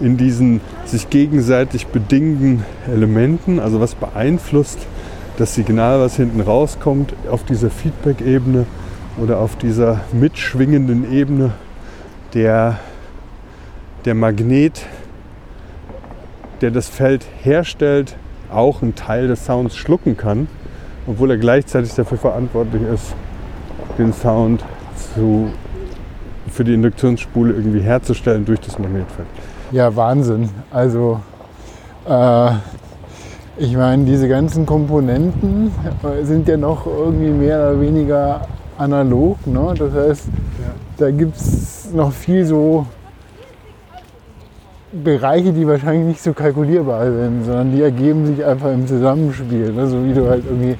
in diesen sich gegenseitig bedingenden Elementen, also was beeinflusst das Signal, was hinten rauskommt, auf dieser Feedback-Ebene oder auf dieser mitschwingenden Ebene, der, der Magnet, der das Feld herstellt, auch einen Teil des Sounds schlucken kann, obwohl er gleichzeitig dafür verantwortlich ist, den Sound zu, für die Induktionsspule irgendwie herzustellen durch das Magnetfeld. ja, Wahnsinn. Also, äh, ich meine, diese ganzen Komponenten äh, sind ja noch irgendwie mehr oder weniger analog. Ne? Das heißt, da gibt es noch viel so Bereiche, die wahrscheinlich nicht so kalkulierbar sind, sondern die ergeben sich einfach im Zusammenspiel. Ne? So wie du halt irgendwie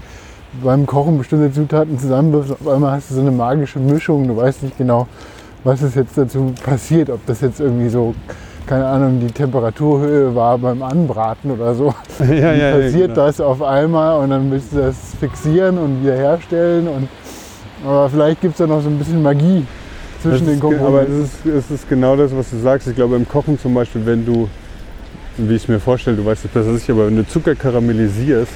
beim Kochen bestimmte Zutaten zusammenwirfst, auf einmal hast du so eine magische Mischung, du weißt nicht genau, was ist jetzt dazu passiert, ob das jetzt irgendwie so, keine Ahnung, die Temperaturhöhe war beim Anbraten oder so. ja, Wie passiert genau. das auf einmal und dann willst du das fixieren und wiederherstellen und aber vielleicht gibt es da noch so ein bisschen Magie Das zwischen den ge- aber es ist, es ist genau das, was du sagst. Ich glaube, im Kochen zum Beispiel, wenn du, wie ich es mir vorstelle, du weißt es besser als ich, aber wenn du Zucker karamellisierst,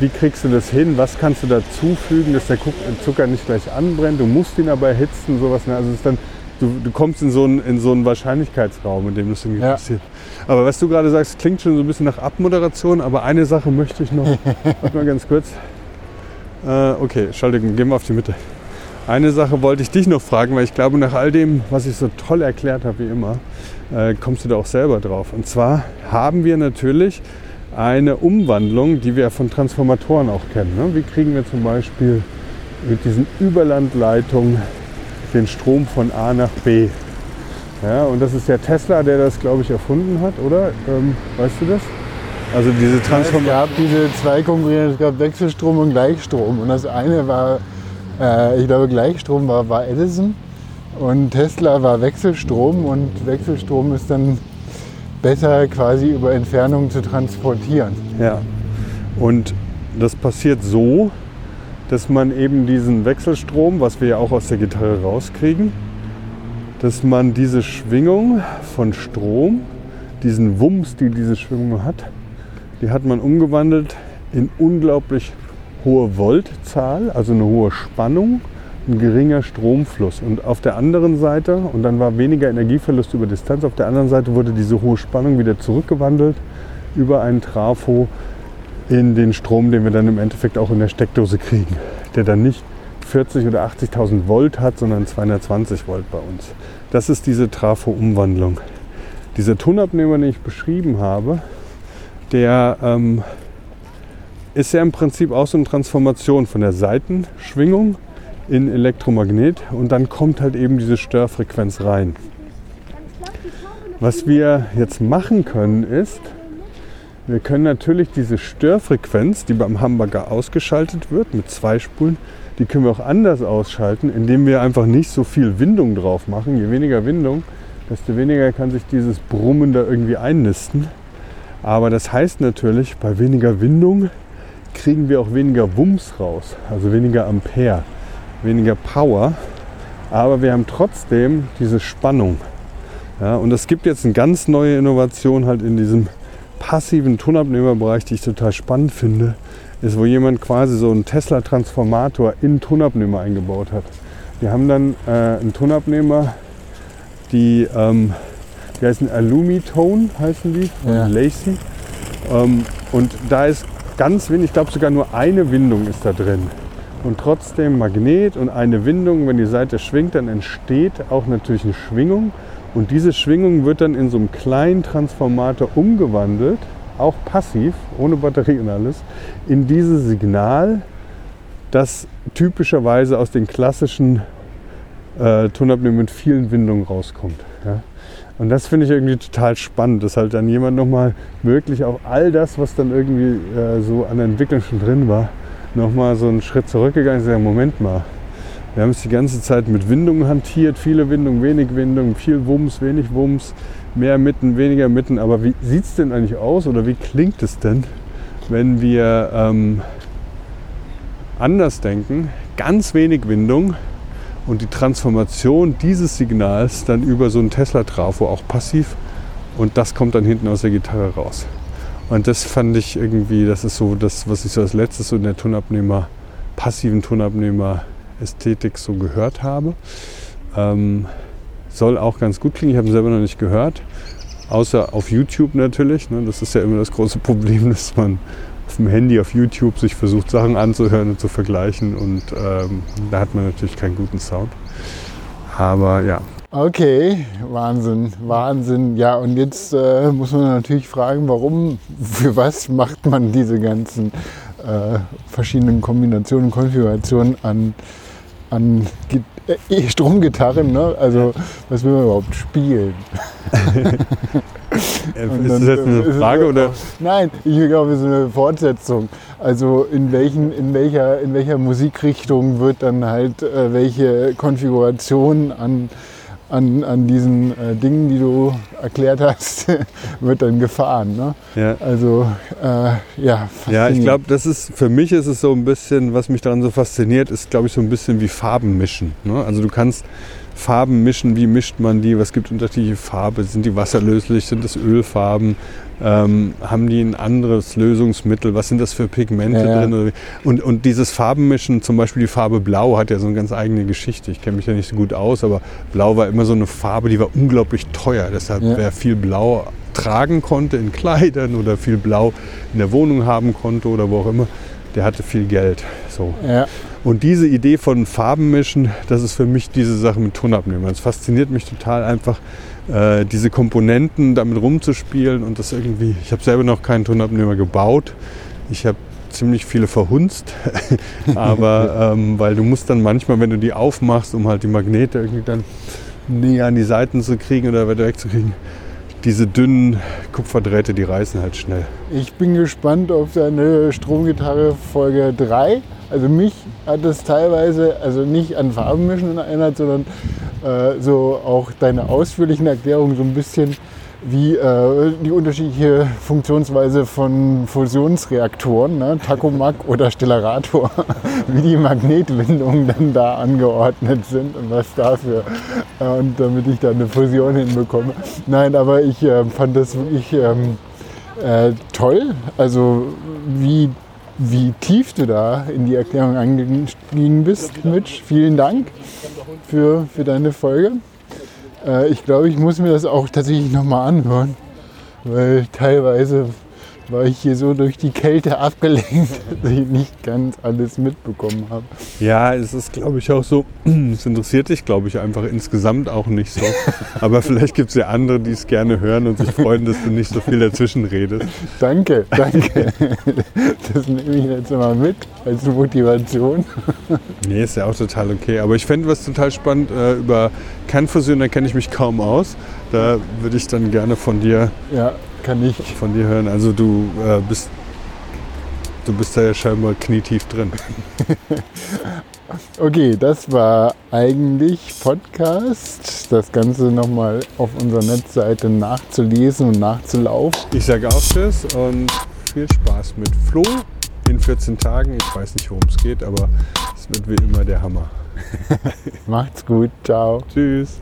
wie kriegst du das hin? Was kannst du dazufügen, dass der Zucker nicht gleich anbrennt? Du musst ihn aber erhitzen, sowas. ne? Also dann, du, du kommst in so, einen, in so einen Wahrscheinlichkeitsraum, in dem das irgendwie Ja. passiert. Aber was du gerade sagst, klingt schon so ein bisschen nach Abmoderation, aber eine Sache möchte ich noch, warte mal ganz kurz. Äh, okay, Entschuldigung, gehen wir auf die Mitte. Eine Sache wollte ich dich noch fragen, weil ich glaube, nach all dem, was ich so toll erklärt habe, wie immer, äh, kommst du da auch selber drauf. Und zwar haben wir natürlich eine Umwandlung, die wir von Transformatoren auch kennen. Ne? Wie kriegen wir zum Beispiel mit diesen Überlandleitungen den Strom von A nach B? Ja, und das ist der Tesla, der das, glaube ich, erfunden hat, oder? Ähm, weißt du das? Also diese es Transformatoren. gab diese zwei konkurrierenden, es gab Wechselstrom und Gleichstrom. Und das eine war, äh, ich glaube Gleichstrom war, war Edison und Tesla war Wechselstrom und Wechselstrom ist dann besser quasi über Entfernung zu transportieren. Ja. Und das passiert so, dass man eben diesen Wechselstrom, was wir ja auch aus der Gitarre rauskriegen, dass man diese Schwingung von Strom, diesen Wumms, die diese Schwingung hat, die hat man umgewandelt in unglaublich hohe Voltzahl, also eine hohe Spannung, ein geringer Stromfluss. Und auf der anderen Seite, und dann war weniger Energieverlust über Distanz, auf der anderen Seite wurde diese hohe Spannung wieder zurückgewandelt über einen Trafo in den Strom, den wir dann im Endeffekt auch in der Steckdose kriegen, der dann nicht 40 oder 80.000 Volt hat, sondern 220 Volt bei uns. Das ist diese Trafo-Umwandlung. Dieser Tonabnehmer, den ich beschrieben habe, der ähm, ist ja im Prinzip auch so eine Transformation von der Seitenschwingung in Elektromagnet und dann kommt halt eben diese Störfrequenz rein. Was wir jetzt machen können ist, wir können natürlich diese Störfrequenz, die beim Hamburger ausgeschaltet wird mit zwei Spulen, die können wir auch anders ausschalten, indem wir einfach nicht so viel Windung drauf machen. Je weniger Windung, desto weniger kann sich dieses Brummen da irgendwie einnisten. Aber das heißt natürlich, bei weniger Windung kriegen wir auch weniger Wumms raus, also weniger Ampere, weniger Power. Aber wir haben trotzdem diese Spannung. Ja, und es gibt jetzt eine ganz neue Innovation halt in diesem passiven Tonabnehmerbereich, die ich total spannend finde, ist, wo jemand quasi so einen Tesla-Transformator in Tonabnehmer eingebaut hat. Die haben dann äh, einen Tonabnehmer, die, ähm, die heißen Alumitone, heißen die, Ja. Lacey. Ähm, und da ist ganz wenig, ich glaube sogar nur eine Windung ist da drin. Und trotzdem Magnet und eine Windung, wenn die Seite schwingt, dann entsteht auch natürlich eine Schwingung. Und diese Schwingung wird dann in so einem kleinen Transformator umgewandelt, auch passiv, ohne Batterie und alles, in dieses Signal, das typischerweise aus den klassischen äh, Tonabnehmern mit vielen Windungen rauskommt. Ja. Und das finde ich irgendwie total spannend, dass halt dann jemand nochmal wirklich auch all das, was dann irgendwie äh, so an der Entwicklung schon drin war, nochmal so einen Schritt zurückgegangen ist und gesagt, Moment mal, wir haben es die ganze Zeit mit Windungen hantiert, viele Windungen, wenig Windungen, viel Wumms, wenig Wumms, mehr Mitten, weniger Mitten. Aber wie sieht es denn eigentlich aus oder wie klingt es denn, wenn wir ähm, anders denken, ganz wenig Windung und die Transformation dieses Signals dann über so einen Tesla-Trafo auch passiv und das kommt dann hinten aus der Gitarre raus. Und das fand ich irgendwie, das ist so das, was ich so als letztes so in der Tonabnehmer, passiven Tonabnehmer Ästhetik so gehört habe. Ähm, soll auch ganz gut klingen, ich habe ihn selber noch nicht gehört. Außer auf YouTube natürlich. Ne? Das ist ja immer das große Problem, dass man auf dem Handy, auf YouTube sich versucht, Sachen anzuhören und zu vergleichen. Und ähm, da hat man natürlich keinen guten Sound. Aber ja, Okay, Wahnsinn, Wahnsinn. Ja, und jetzt äh, muss man natürlich fragen, warum, für was macht man diese ganzen äh, verschiedenen Kombinationen, Konfigurationen an, an äh, Stromgitarren, ne? Also, was will man überhaupt spielen? äh, Und ist das jetzt eine Frage oder? Nein, ich glaube, es ist eine Fortsetzung. Also in, welchen, in, welcher, in welcher Musikrichtung wird dann halt äh, welche Konfiguration an, an, an diesen äh, Dingen, die du erklärt hast, wird dann gefahren. Ne? Ja. Also äh, ja, Ja, ich glaube, das ist für mich ist es so ein bisschen, was mich daran so fasziniert, ist, glaube ich, so ein bisschen wie Farben mischen. Ne? Also du kannst Farben mischen, wie mischt man die? Was gibt es unterschiedliche Farben? Sind die wasserlöslich? Sind das Ölfarben? Ähm, haben die ein anderes Lösungsmittel? Was sind das für Pigmente Ja, drin? Und, und dieses Farbenmischen, zum Beispiel die Farbe Blau, hat ja so eine ganz eigene Geschichte. Ich kenne mich ja nicht so gut aus, aber Blau war immer so eine Farbe, die war unglaublich teuer. Deshalb, Ja. wer viel Blau tragen konnte in Kleidern oder viel Blau in der Wohnung haben konnte oder wo auch immer, der hatte viel Geld. So. Und diese Idee von Farbenmischen, das ist für mich diese Sache mit Tonabnehmern. Es fasziniert mich total einfach, äh, diese Komponenten damit rumzuspielen und das irgendwie. Ich habe selber noch keinen Tonabnehmer gebaut. Ich habe ziemlich viele verhunzt, aber ähm, weil du musst dann manchmal, wenn du die aufmachst, um halt die Magnete irgendwie dann näher an die Seiten zu kriegen oder weiter wegzukriegen, diese dünnen Kupferdrähte, die reißen halt schnell. ich bin gespannt auf deine Stromgitarre Folge 3. Also mich hat es teilweise, also nicht an Farbenmischen erinnert, sondern äh, so auch deine ausführlichen Erklärungen so ein bisschen wie äh, die unterschiedliche Funktionsweise von Fusionsreaktoren, ne? Takomak oder Stellarator, wie die Magnetwindungen dann da angeordnet sind und was dafür. Äh, und damit ich da eine Fusion hinbekomme. Nein, aber ich äh, fand das wirklich ähm, äh, toll. Also wie, wie tief du da in die Erklärung eingestiegen bist, Mitch. Vielen Dank für, für deine Folge. Äh, ich glaube, ich muss mir das auch tatsächlich nochmal anhören, weil teilweise war ich hier so durch die Kälte abgelenkt, dass ich nicht ganz alles mitbekommen habe. Ja, es ist, glaube ich, auch so, es interessiert dich, glaube ich, einfach insgesamt auch nicht so. Aber vielleicht gibt es ja andere, die es gerne hören und sich freuen, dass du nicht so viel dazwischen redest. Danke, danke. Das nehme ich jetzt mal mit als Motivation. Nee, ist ja auch total okay. Aber ich fände was total spannend, äh, über Kernfusion, da kenne ich mich kaum aus. Da würde ich dann gerne von dir, Ja, kann ich. von dir hören. Also du äh, bist du bist da ja scheinbar knietief drin. Okay, das war eigentlich Podcast. Das Ganze nochmal auf unserer Netzseite nachzulesen und nachzulaufen. Ich sage auch Tschüss und viel Spaß mit Flo in 14 Tagen. Ich weiß nicht, worum es geht, aber es wird wie immer der Hammer. Macht's gut, ciao. Tschüss.